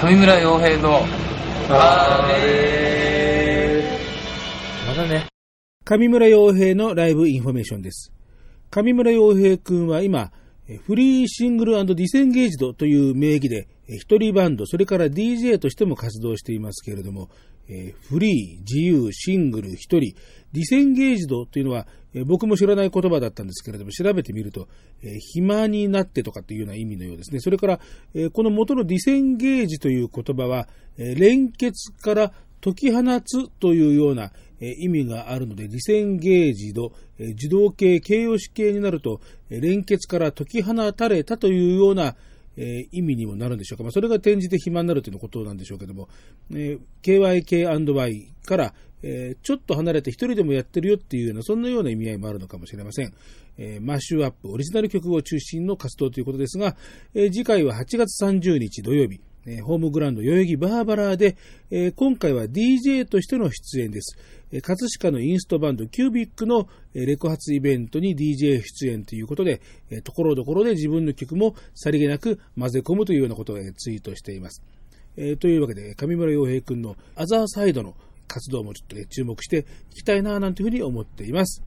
上村洋平のあまだね。上村洋平のライブインフォメーションです。上村洋平くんは今、えフリーシングルディセンゲージドという名義で、え一人バンド、それから DJ としても活動していますけれども、えーフリー、自由、シングル、一人、ディセンゲージドというのは、えー僕も知らない言葉だったんですけれども、調べてみると、えー暇になってとかっていうような意味のようですね。それから、えーこの元のディセンゲージという言葉は、え連結から解き放つというような、え意味があるので、ディセンゲージド、えー受動形、形容詞形になると、え連結から解き放たれたというような、え意味にもなるんでしょうか。まあ、それが転じて暇になるということなんでしょうけども、えー KYK&Y から、えーちょっと離れて一人でもやってるよっていうような、そんなような意味合いもあるのかもしれません。えーマッシュアップ、オリジナル曲を中心の活動ということですが、えー次回は8月30日土曜日、えホームグラウンド代々木バーバラーで、え今回は DJ としての出演です。え葛飾のインストバンドキュービックのえレコ発イベントに DJ 出演ということで、えところどころで自分の曲もさりげなく混ぜ込むというようなことをえツイートしています。えというわけで、上村洋平君のアザーサイドの活動もちょっとね注目していきたいななんていうふうに思っています。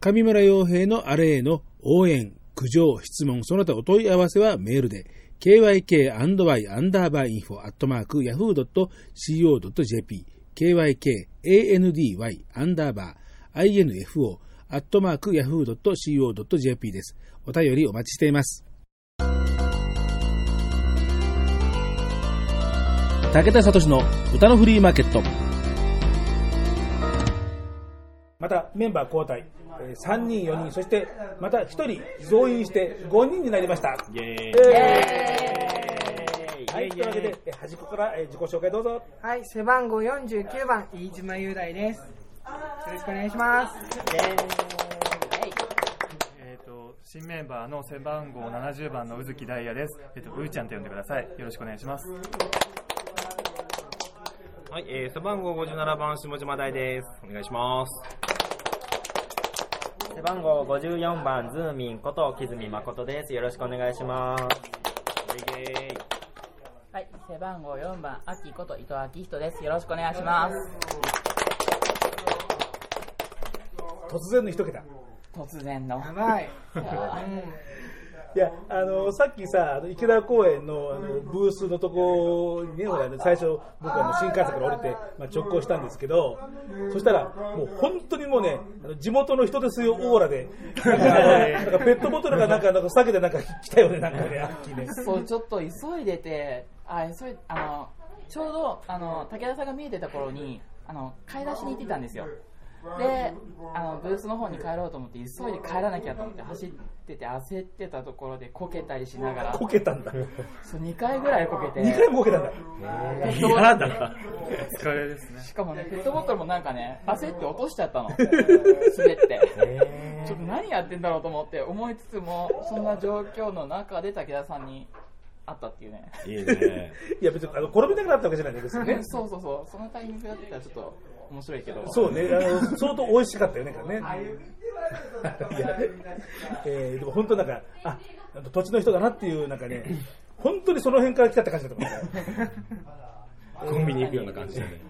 上村洋平のあれへの応援、苦情、質問、その他お問い合わせはメールで、kyk&y アンダーバーインフォアットマーク yahoo.co.jp kyk-andy-info-yahoo.co.jp です。お便りお待ちしています。武田聡の歌のフリーマーケット。またメンバー交代、えー3人、4人、そしてまた1人増員して5人になりました。イェーイイェーイはい、というわけで、えー端っこから、えー自己紹介どうぞ。はい、背番号49番、飯島雄大です。よろしくお願いします。えっ、と、新メンバーの背番号70番の宇月大也です。えっ、と、うーちゃんと呼んでください。よろしくお願いします。はい、えー、背番号57番、下島大です。お願いします。背番号54番、ズーミンこと木住誠です。よろしくお願いします。はい、背番号4番、秋こと伊藤明人です。よろしくお願いします。突然の一桁。突然の。やばい。<laughs> いや、あの、さっきさ、池田公園のあのブースのとこにね、最初、僕あの新幹線から降りて、まあ、直行したんですけど、そしたら、もう本当にもうね、地元の人ですよ、オーラで、なんかペットボトルがなんか、なんか酒でなんか来たよね、なんかね、アッキーね。そう、ちょっと急いでて、あ、急い、あの、ちょうど、あの、武田さんが見えてた頃に、あの、買い出しに行ってたんですよ。で、あの、ブースの方に帰ろうと思って、急いで帰らなきゃと思って走ってて、焦ってたところでこけたりしながら。こけたんだ。そう、2回ぐらいこけて。2回もこけたんだ。嫌だ疲れですね。しかもね、ペットボトルもなんかね、焦って落としちゃったの。滑って。ちょっと何やってんだろうと思って思いつつも、そんな状況の中で武田さんに会ったっていうね。いいね。いや、別にあの転びたくなったわけじゃないんですよね。<laughs> そうそうそう。そのタイミングだったらちょっと面白いけど。そうね、あの相当美味しかったよね、これね。いやえーでも本当なんか、あ、土地の人だなっていう、なんかね、本当にその辺から来たって感じだった。コンビニ行くような感じでね。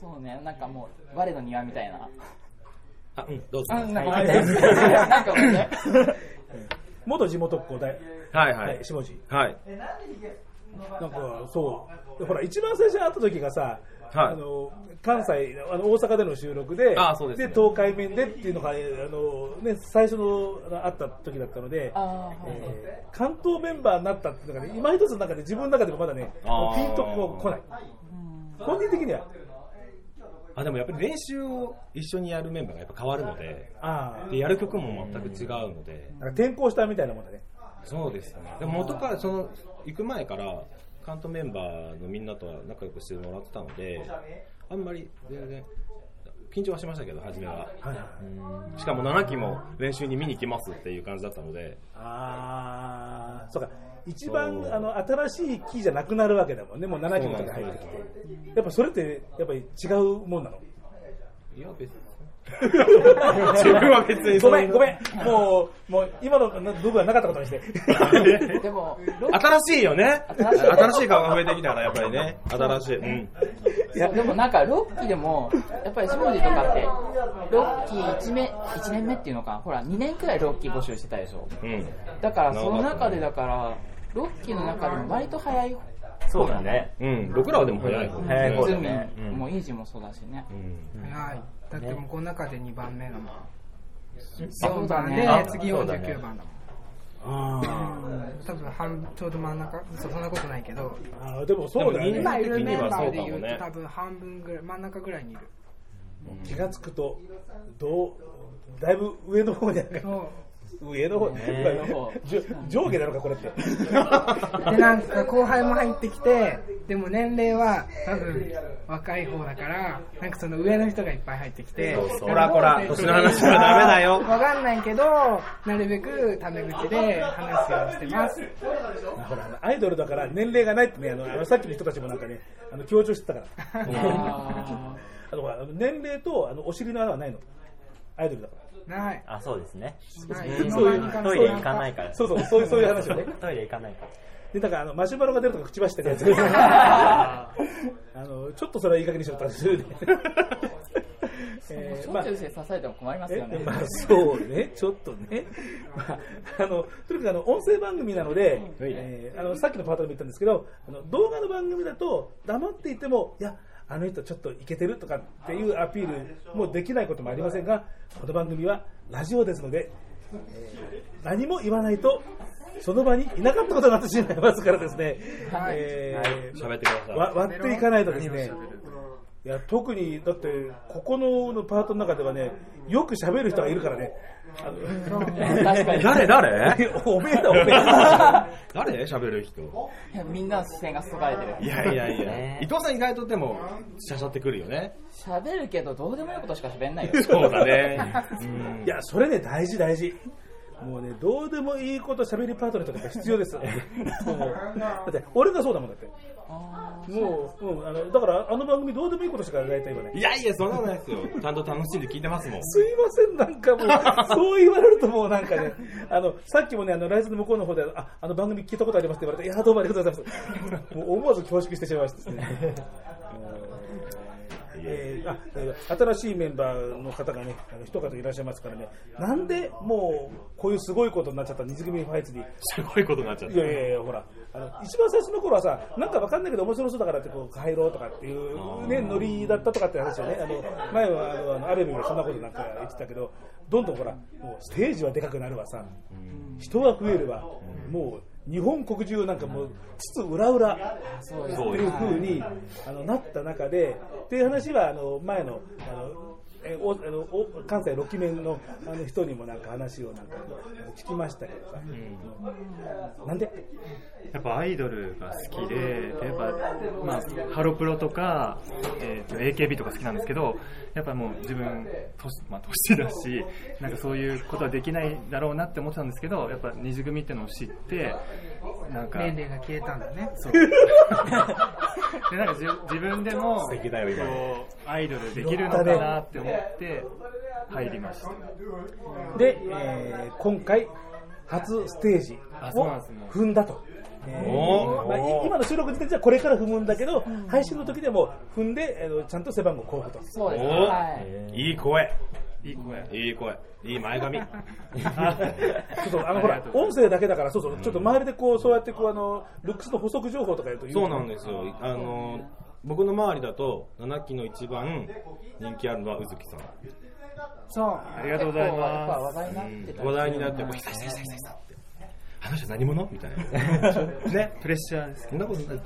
そうね、なんかもう、我の庭みたいな。あ、うん、どうぞ。あなんか待ってなんか待って元地元っ子で、はいはい下地。はい。なんか、そう。でほら、一番最初に会った時がさ、はいあの関西あの大阪での収録であそうですね。東海面でっていうのが、あのね、最初のあった時だったので、えー関東メンバーになったっていうのがね今一つの中で自分の中でもまだねあー。ピンとこう来ない。本人的には？あ、でもやっぱり練習を一緒にやるメンバーがやっぱ変わるので、あー。でやる曲も全く違うので、なんか転校したみたいなもんだね。そうですよね。でも元から、その、行く前から、関東メンバーのみんなとは仲良くしてもらってたので、あんまり全然、緊張はしましたけど、初めは。うん。しかも7期も練習に見に来ますっていう感じだったので、ああそうか。一そ番う。あの新しい木じゃなくなるわけだもんねもう7期とか入ってきて。やっぱそれってやっぱり違うもんなの？いや別に <laughs> 自分は別にごめんごめん。もうもう今の部分はなかったことにして。でも、新しいよね。新しい。新しい顔が増えてきたから、やっぱりね。新しい。うん。そうでもなんか6期でもやっぱり下地とかって6期 1, 目1年目っていうのか。ほら2年くらい6期募集してたでしょ、うん。だからその中でだから6期の中でも割と早いそうだね。うん。僕らはでも早い方早い方だズね。ミもうイージーもそうだしね、はい。だってもうこの中で2番目のそう4番で、あ次そうだね。49番だもん。あ多分半ちょうど真ん中。そそんなことないけど。あーでもそうだよね。今いるメンバーでそうと多分半分ぐらい真ん中ぐらいにいる。気がつくとどうだいぶ上の方にある上の方、上上下なのかこれって。<laughs> でなんか後輩も入ってきてでも年齢は多分若い方だからなんかその上の人がいっぱい入ってきてそうそうこらこら年の話はダメだよ。<laughs> わかんないけどなるべくタメ口で話すようにしてます。ほらアイドルだから年齢がないってねあのあのさっきの人たちもなんかねあの強調してたから。あ <laughs> あとほらあの年齢とあのお尻の穴はないの。アイドルだからない。あ、そうですね。そういうトイレ行かないから。そうそうそういうそういう話をねトイレ行かないから。でだからあのマシュマロが出るとか口走ってるやつ。<laughs> あのちょっとそれはいい加減にしろって話するねしょっちゅう刺されても困りますよね。えまあ、そうね、ちょっとね。まあ、あの、とにかくあの、音声番組なので、えーあの、さっきのパートでも言ったんですけど、あの、動画の番組だと、黙っていても、いや、あの人ちょっとイケてるとかっていうアピールもできないこともありませんが、この番組はラジオですので、えー何も言わないと、その場にいなかったことになってしまいますからですね、はい。えはい。喋ってください。わ割っていかないとですね。いや特にだって、ここののパートの中ではね、よく喋る人がいるからね。あの誰誰？おめえだ、おめえ。<laughs> 誰？喋る人。いやみんなの視線がそがれてるいやいやいや。伊藤さん意外とでも、しゃしゃってくるよね。喋るけどどうでもいいことしか喋んないよそうだね。いや、それね、大事大事。もうね、どうでもいいこと喋りパートナーとか必要です。<laughs> だって、俺がそうだもんだって。もう、うん、あの、だから、あの番組どうでもいいことしか大体言わない。いやいや、そんなことないですよ。<laughs> ちゃんと楽しんで聞いてますもん。すいません、なんかもう、そう言われるともうなんかね、あの、さっきもね、あの、ライズの向こうの方で、あ、あの番組聞いたことありますって言われて、いや、どうもありがとうございます。もう思わず恐縮してしまいましたですね。<laughs> えーあえー新しいメンバーの方がね、あの一方いらっしゃいますからね、なんでもうこういうすごいことになっちゃった二次組ファイツに、すごいことになっちゃった。いやいやいや、ほら、あの一番最初の頃はさ、なんかわかんないけど面白そうだからってこう入ろうとかっていう、ね、ノリだったとかって話をね、あの前はあのあのアベルがそんなことなんか言ってたけど、どんどんほら、もうステージはでかくなるわさ、人は増えるわ、もう日本国中なんかもう、つつ裏裏っていう風にあのなった中で、っていう話はあの前の、あのえおあのお関西6期目のあの人にもなんか話をなんか聞きましたけどさ、なんで？やっぱアイドルが好きで、やっぱ、まあ、ハロプロとか、えーと AKB とか好きなんですけど、やっぱもう自分、年,、まあ、年だし、なんかそういうことはできないだろうなって思ってたんですけど、やっぱ二次組ってのを知って、なんか、年齢が消えたんだね。そう。で、なんかじ自分でも、素敵だよ今こう、アイドルできるのかなって思って、入りました。で、えー今回、初ステージをあそうなんですね踏んだと。えーまあ、い今の収録時点ではこれから踏むんだけど、配信の時でも踏んで、あのちゃんと背番号交付と。そうですはいいい声。いい声。いい声。いい前髪。<laughs> そうそうあのほら音声だけだから、そうそう、ちょっと周りでこう、そうやってこう、あの、ルックスの補足情報とか言うと言そうなんですよ。あの、僕の周りだと、7期の一番人気あるのは宇月さん。そう。ありがとうございま話題になってた話題になって、こう、ひたひたひたひたって。あの人何者？みたいな。<laughs> ね、プレッシャーです。そんなことない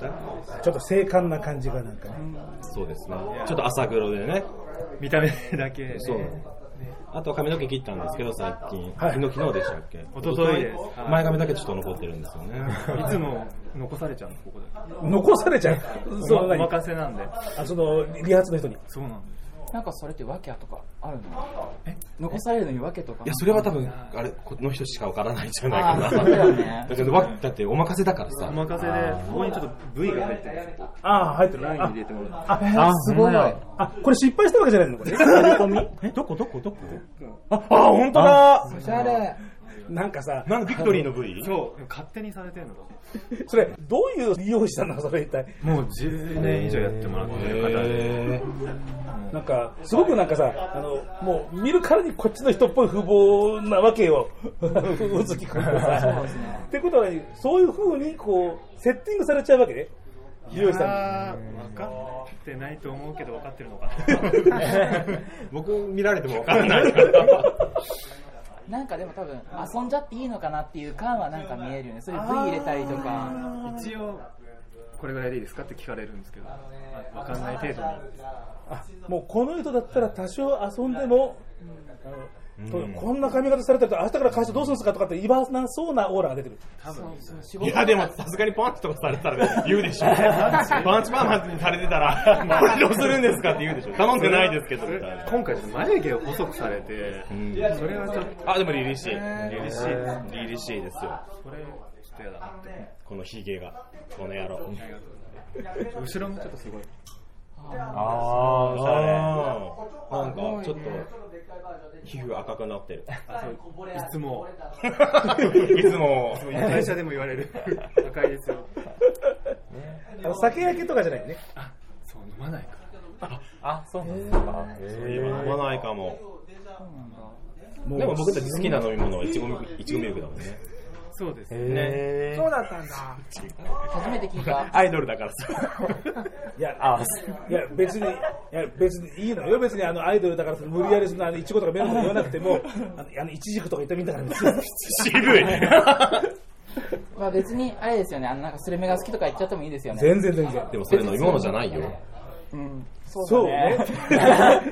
ちょっと精悍な感じがなんかね。そうですね。ちょっと朝黒でね。す。見た目だけで。そう。あと髪の毛切ったんですけど、最近。はい昨日、昨日でしたっけ？一昨日です一昨日前髪だけちょっと残ってるんですよね。いつも残されちゃうの、ここで。残されちゃう。<laughs> そのお何任せなんで。あその理髪の人に。そうなんでなんかそれって訳とかあるの？残されるのに訳とかいや、それは多分、あれ、この人しかわからないんじゃないかな。あーそうだよね <laughs> だけど、わだってお任せだからさ。お任せで、ここにちょっと V が入ってるんですよ。ああ、入ってる。ラインあ入れてもらって。あ、すごい。あ、これ失敗したわけじゃないの？これ。<laughs> え、どこ？どこ？どこ？あ、あ、本当だおしゃれ。なんかさ、なんかビクトリーの V? そう、勝手にされてるの。<laughs> それ、どういう利用したの？それ一体。もう10年以上やってもらってる方で。なんか、すごくなんかさ、あの、もう見るからにこっちの人っぽい風貌なわけよ。うずきくんがさ。そうですね <laughs> ってことは、そういう風にこう、セッティングされちゃうわけね。利用したの。あー分かってないと思うけど分かってるのかな。<laughs> 僕見られてもわからないから。なんかでも多分遊んじゃっていいのかなっていう感はなんか見えるよね。そういう V 入れたりとか。一応、これぐらいでいいですかって聞かれるんですけど、あ分かんない程度に。あ、もうこの人だったら多少遊んでも、あのとこんな髪型されたら明日から会社どうするんですかとかって言わなそうなオーラが出てる。多分いや、でもさすがにパンチとかされたら言うでしょ。パンチパーマにされてたら、これどうするんですかって言うでしょ。頼んでないですけど。今回、眉毛を細くされて、それはちょっと、あ、でも凛々しい。凛々しい。凛々しいですよ。それ、ちょっと嫌だなって。このヒゲが。この野郎。後ろもちょっとすごい。あー、おしゃれ。なんか、ちょっと、皮膚赤くなってる。いつも、いつも。会社でも。言われる。赤いですよ。あの酒焼けとかじゃないよね。あ、そう、飲まないから。あ、そうなんですか。飲まないかも。でも。僕たち好きな飲み物はいちごミルクだも。んね。そうですね。そうだったんだ。初めて聞いた。<laughs> アイドルだからさ。<laughs> いや、いや別に、いや別にいいのよ、別にあのアイドルだから無理やりそのあのいちごとかメロンとか言わなくても、<laughs> あのあのいちじくとか言ってみたから渋いまあ別に、あれですよね、あのなんかスルメが好きとか言っちゃってもいいですよね。全然全然。でもそれ飲み物じゃないよ。うん。そうだね。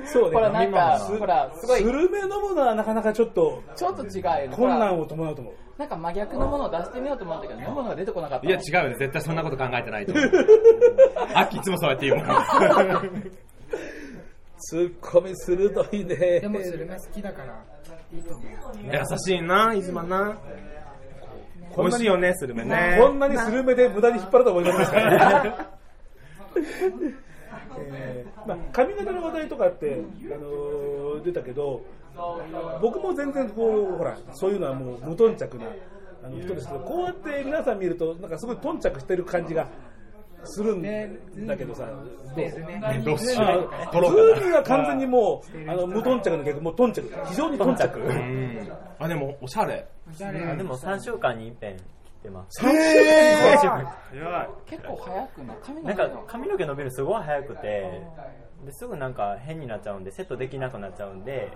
そうね。<laughs> ほらなんか、すほら、すごい。スルメ飲むのはなかなかちょっと、ちょっと違う。困難を伴うと思う。なんか真逆のものを出してみようと思ったけど、飲むのが出てこなかった。いや違うよね。絶対そんなこと考えてないと思う。あっきいつもそうやって言うもん。<laughs> ツッコミ鋭いね。でもスルメ好きだから、いいと思う。優しいな、いずまな。美味しいよね、スルメね。こんなにスルメで無駄に引っ張るとは思いませんでしたね。<laughs> えーまあ、髪型の話題とかって、あのー出たけど、僕も全然こう、ほら、そういうのはもう無頓着なあの人ですけど、こうやって皆さん見ると、なんかすごい頓着してる感じがするんだけどさ、どうどうしようあ取ろうかなズームは完全にもう、あの無頓着の逆、もう頓着、非常に頓着。うん。あ、でも、おしゃれ。あでも3週間に一遍てます。三週間に結構早くない？髪のなん毛か髪の毛伸びるのすごい早くて、ですぐなんか変になっちゃうんで、セットできなくなっちゃうんで、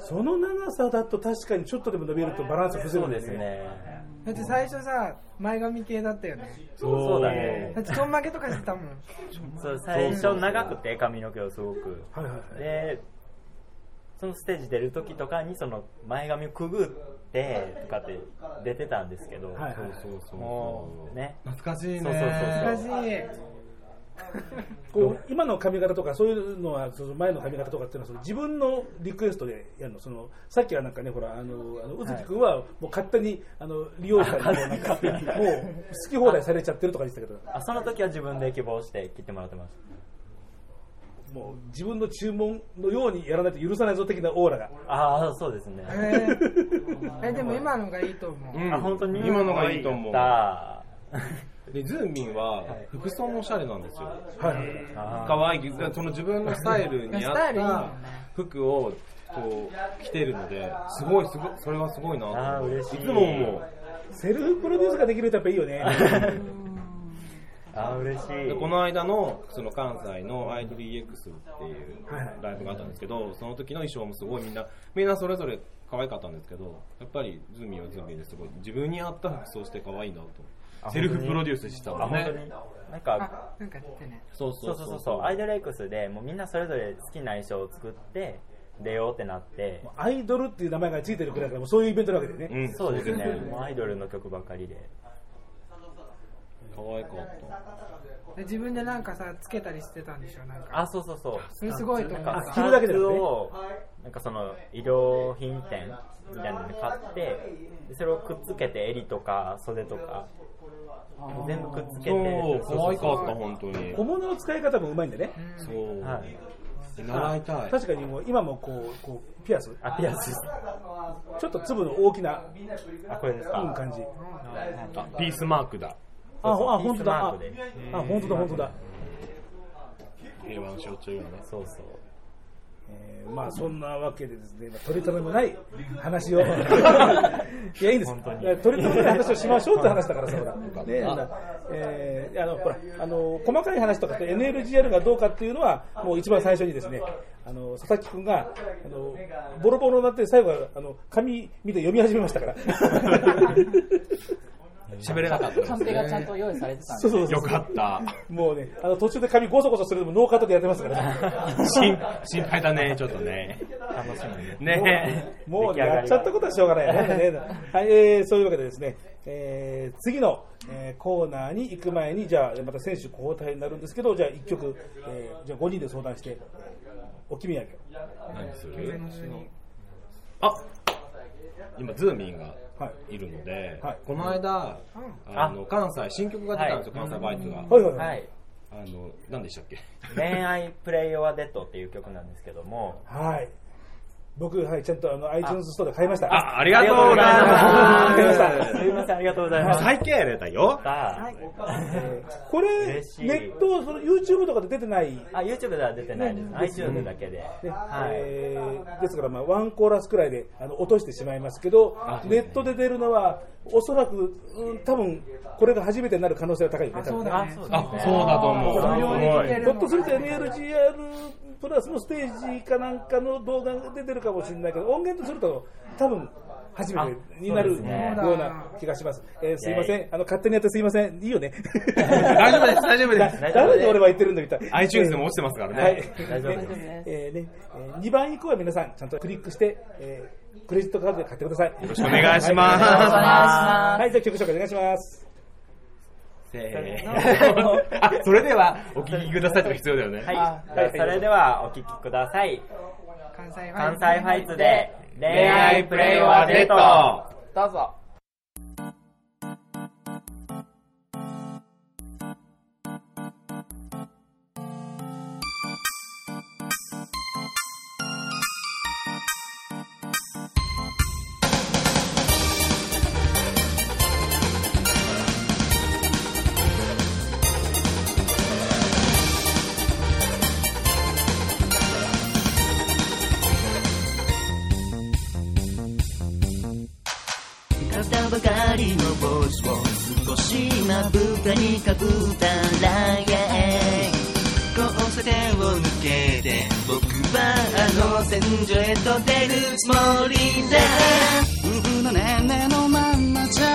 その長さだと確かにちょっとでも伸びるとバランス崩れるんですね。だって最初さ、前髪系だったよね。そうだね。だってちょんまげとかしてたもん。<laughs> そう最初長くて髪の毛をすごく、はいはいはい。でそのステージ出る時とかにその前髪をくぐってとかって出てたんですけど、はいはい。そうそうもうね。懐かしいね。そうそうそう難しい。こう今の髪型とかそういうのはその前の髪型とかっていうのはその自分のリクエストでやるの？そのさっきはなんかねほらあのあの宇月君はもう勝手にあの利用者になんかもう好き放題されちゃってるとか言ってたけど。あその時は自分で希望して切ってもらってましもう自分の注文のようにやらないと許さないぞ的なオーラが。たああそうですね、えー。<laughs> え、でも今のがいいと思う。うん。あ本当に？今のがいいと思う。やでズーミンは服装もおしゃれなんですよ。はい。あー可愛い。その自分のスタイルに合った服をこう着てるので、すごいすごいそれはすごいなと思う。あー嬉しい。いつも思う。セルフプロデュースができるとやっぱいいよね <laughs> あー嬉しい。でこの間のその関西のアイドル EX っていうライブがあったんですけど、その時の衣装もすごいみんな、みんなそれぞれ可愛かったんですけど、やっぱりズーミンはズーミンですごい自分に合った服装して可愛いなと。あセルフプロデュースしたもんね。あ本当に？なんかあ、なんか言ってね。そうそうそうそう。そうアイドル X でもうみんなそれぞれ好きな衣装を作って出ようってなって。アイドルっていう名前がついてるくらいだからもうそういうイベントなわけでね、うん。そうですね。そうですね。もうアイドルの曲ばっかりで可愛かった。で自分でなんかさ、つけたりしてたんでしょ、なんか。あそうそうそう。それすごいと思着るだけでスね。なんかその衣料品店みたいなので買ってでそれをくっつけて襟とか袖とか全部くっつけて。そう、可愛かった、本当に。小物の使い方もうまいんでね。そう。はい。習いたい。確かにもう今もこうこうピアス？あピアス。ちょっと粒の大きなあこれですか。うん感じ。あピースマークだ。あほあ本当だ。あ本当だ本当だ。平和の象徴よね。そうそう。えーまあそんなわけでですね、まあ取り留めもない話を。<laughs> いやいいんです。取り留めない話をしましょうって話だからさほらねえーあのほらあの細かい話とかって NLGR がどうかっていうのはもう一番最初にですねあの佐々木君があのボロボロになって最後はあの紙見て読み始めましたから <laughs> 喋れなかったですカンペがちゃんと用意されてたんでそうそうそうよかった。もうねあの途中で紙ゴソゴソするのもノーカットでやってますからね心心配だね、ちょっとね。楽しみねもうもうねやっちゃったことはしょうがないよね。ね <laughs> はい、えーそういうわけでですね、えー次の、えーコーナーに行く前に、じゃあ、また選手交代になるんですけど、じゃあ1曲、えーじゃあ5人で相談して、お決め上げ。何する？あ今、ズーミンがい。るので、この間、あの関西、新曲が出たんですよ、関西バイトが。はいはいはい。はい。あの、何でしたっけ？<laughs> 恋愛プレイオアデッドっていう曲なんですけども、はい。僕、はい、ちゃんとあの iTunes ストアで買いました。あありがとうございます買いました。すいません、ありがとうございます。最近やれたよ。これ、ネット、その YouTube とかで出てない？あ、YouTube では出てないです。ね iTunes だけで。ねはい。えーですから、まあ、ワンコーラスくらいであの落としてしまいますけど、ネットで出るのは、おそらく、うん、多分これが初めてになる可能性が高いよね、多分ね。そうだねあそうだと思う。ひょっとすると NLGR プラスのステージかなんかの動画が出てるかもしれないけど、音源とすると、多分初めてになるような気がします。えーすいません、あの勝手にやってすいません、いいよね。大丈夫です。大丈夫です。だ誰に俺は言ってるんだみたい。な。iTunes でも落ちてますからね。はい、大丈夫です。ねえーねえー2番以降は皆さん、ちゃんとクリックして、えークレジットカードで買ってください。よろしくお願いしますはいよろしくお願いしますはい、じゃあ曲紹介お願いします。せーの <laughs> あそれではお聞きくださいって必要だよねはい。それではお聞きください。関西ファイツで恋恋愛愛ププレイはデートどうぞ。まぶたにかぶったらや交差点を抜けて僕はあの戦場へと出るつもりだ。夫婦のねねのまんまじゃ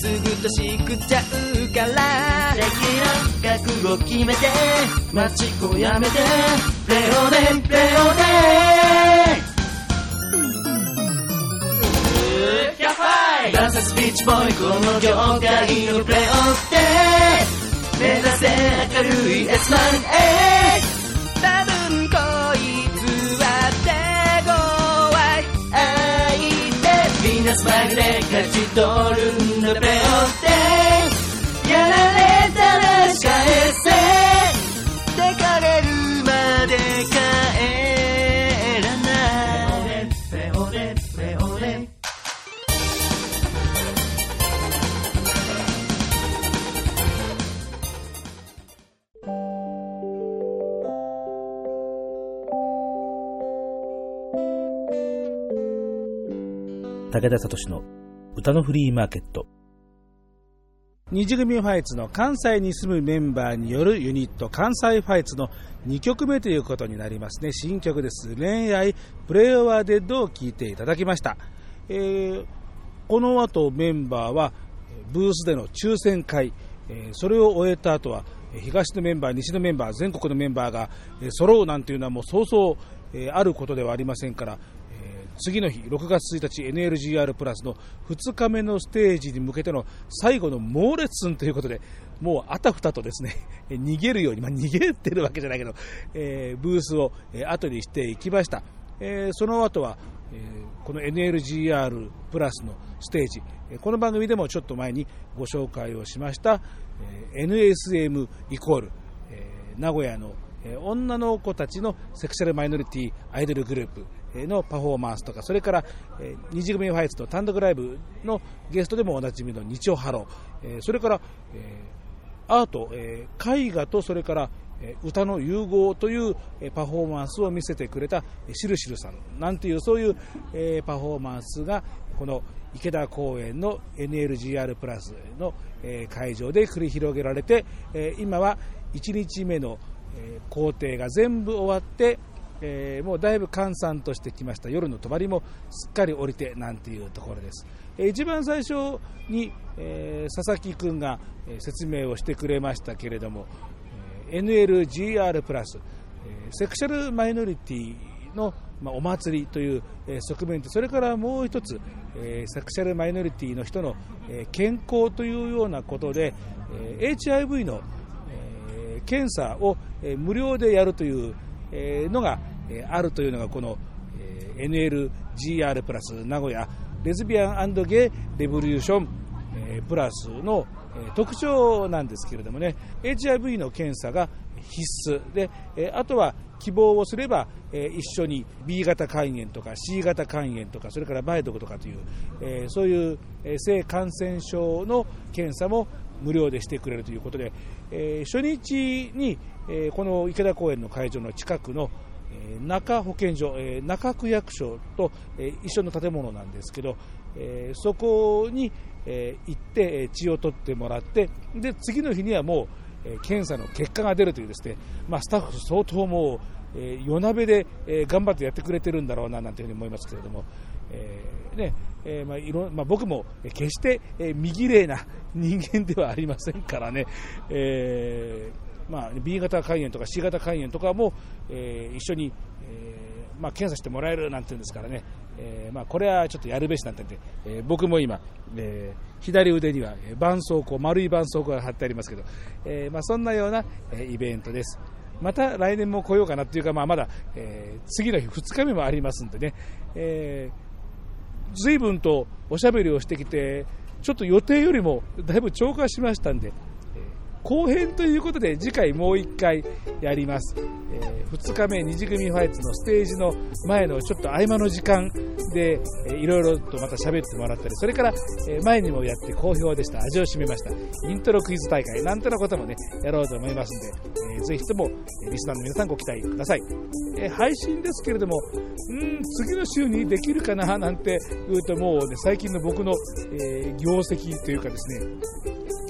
すぐ年食っちゃうから。覚悟決めて街をやめてレオネレオネたスピーチボーイこの業界のプレーオフで目指せ明るい S マン A 多分こいつは手強い。相手みんなスマイルで勝ち取るんだプレーオフで武田聡の歌のフリーマーケット。二次組ファイツの関西に住むメンバーによるユニット関西ファイツの2曲目ということになりますね。新曲です恋愛プレイオアデッドを聴いていただきました、えーこの後メンバーはブースでの抽選会、えそれを終えた後は東のメンバー西のメンバー全国のメンバーが揃うなんていうのはもうそうそうあることではありませんから次の日、6月1日 NLGR プラスの2日目のステージに向けての最後の猛烈寸ということで、もうあたふたとですね、<laughs> 逃げるように、まあ、逃げてるわけじゃないけど、えーブースを、後にしていきました。えーその後は、えーこの NLGR プラスのステージ、この番組でもちょっと前にご紹介をしました、えー NSM イコール、えー名古屋の女の子たちのセクシャルマイノリティアイドルグループのパフォーマンスとか、それから、えー虹組ファイツの単独ライブのゲストでもおなじみの日曜ハロー、えそれから、えアート、え絵画とそれから、え歌の融合という、えパフォーマンスを見せてくれたえーシルシルさんなんていうそういう、えパフォーマンスがこの池田公園の NLGR プラスの、え会場で繰り広げられて、え今は1日目の、え工程が全部終わって、えーもうだいぶ閑散としてきました。夜の帳もすっかり降りてなんていうところです、えー一番最初に、えー佐々木君が説明をしてくれましたけれども、NLGR プラス、セクシャルマイノリティの、お祭りという、側面とそれからもう一つ、セクシャルマイノリティの人の、健康というようなことで、HIV の、検査を、無料でやるという、のが、あるというのがこの、NLGR プラス名古屋レズビアンゲイレボリューションプラスの、特徴なんですけれどもね HIV の検査が必須。で、あとは希望をすれば、一緒に B 型肝炎とか C 型肝炎とかそれから梅毒とかという、そういう、性感染症の検査も無料でしてくれるということで、え初日に、えこの池田公園の会場の近くのえ中保健所、え中区役所と、え一緒の建物なんですけど、えそこに、え行ってえ血を取ってもらってで次の日にはもう、え検査の結果が出るというですね、まあ、スタッフ相当もう、え夜なべで、え頑張ってやってくれてるんだろうななんていうふうに思いますけれども、えねえーまあいろまあ、僕も決して、えー見綺麗な <laughs> 人間ではありませんからね、えーまあ、B 型肝炎とか C 型肝炎とかも、えー一緒に、えーまあ、検査してもらえるなんていうんですからね、えーまあ、これはちょっとやるべしなんて言って、え僕も今、えー左腕にはえー絆創膏、丸い絆創膏が貼ってありますけど、えーまあ、そんなような、えーイベントです。また来年も来ようかなっていうか、まあ、まだ、えー次の日、2日目もありますんでね、えー、随分とおしゃべりをしてきて、ちょっと予定よりもだいぶ超過しましたんで、後編ということで次回もう1回やります、え2日目二次組ファイツのステージの前のちょっと合間の時間で、えーいろいろとまた喋ってもらったりそれから、えー前にもやって好評でした。味を占めました。イントロクイズ大会。なんてなこともねやろうと思いますんで、えーぜひともリスナーの皆さんご期待ください、えー配信ですけれどもうん次の週にできるかな？なんて言うともうね最近の僕の、えー業績というかですね、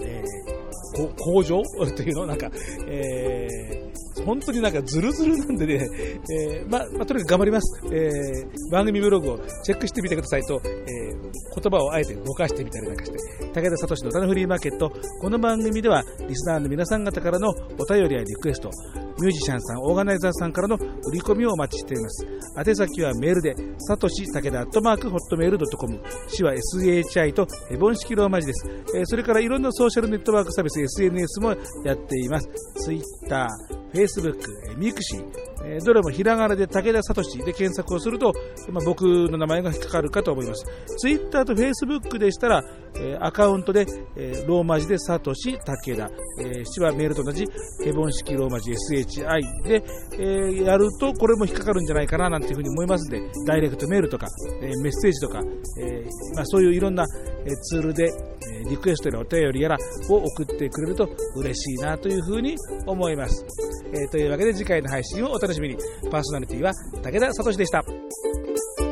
えーこ向上というのなんか、えー本当になんかズルズルなんでね、えーままあとにかく頑張ります、えー番組ブログをチェックしてみてくださいと、えー言葉をあえてぼかしてみたりなんかして武田聡の歌のフリーマーケットこの番組ではリスナーの皆さん方からのお便りやリクエストミュージシャンさん、オーガナイザーさんからの売り込みをお待ちしています。宛先はメールで、さとし武田アットマークホットメールドットコム、しは SHI とヘボン式ローマ字です。えーそれからいろんなソーシャルネットワークサービス、SNS もやっています。Twitter、Facebook、えーミクシー、えーどれもひらがなで武田聡で検索をすると、まあ、僕の名前が引っかかるかと思います。Twitter と Facebook でしたら、えアカウントで、えローマ字でサトシ武田、えー、市はメールと同じヘボン式ローマ字 SHI で、えやるとこれも引っかかるんじゃないかななんていうふうに思いますので、ダイレクトメールとか、えメッセージとか、えま、そういういろんな、ツールで、えリクエストやらお便りやらを送ってくれると嬉しいなというふうに思います。えというわけで次回の配信をお楽しみに。パーソナリティは武田聡でした。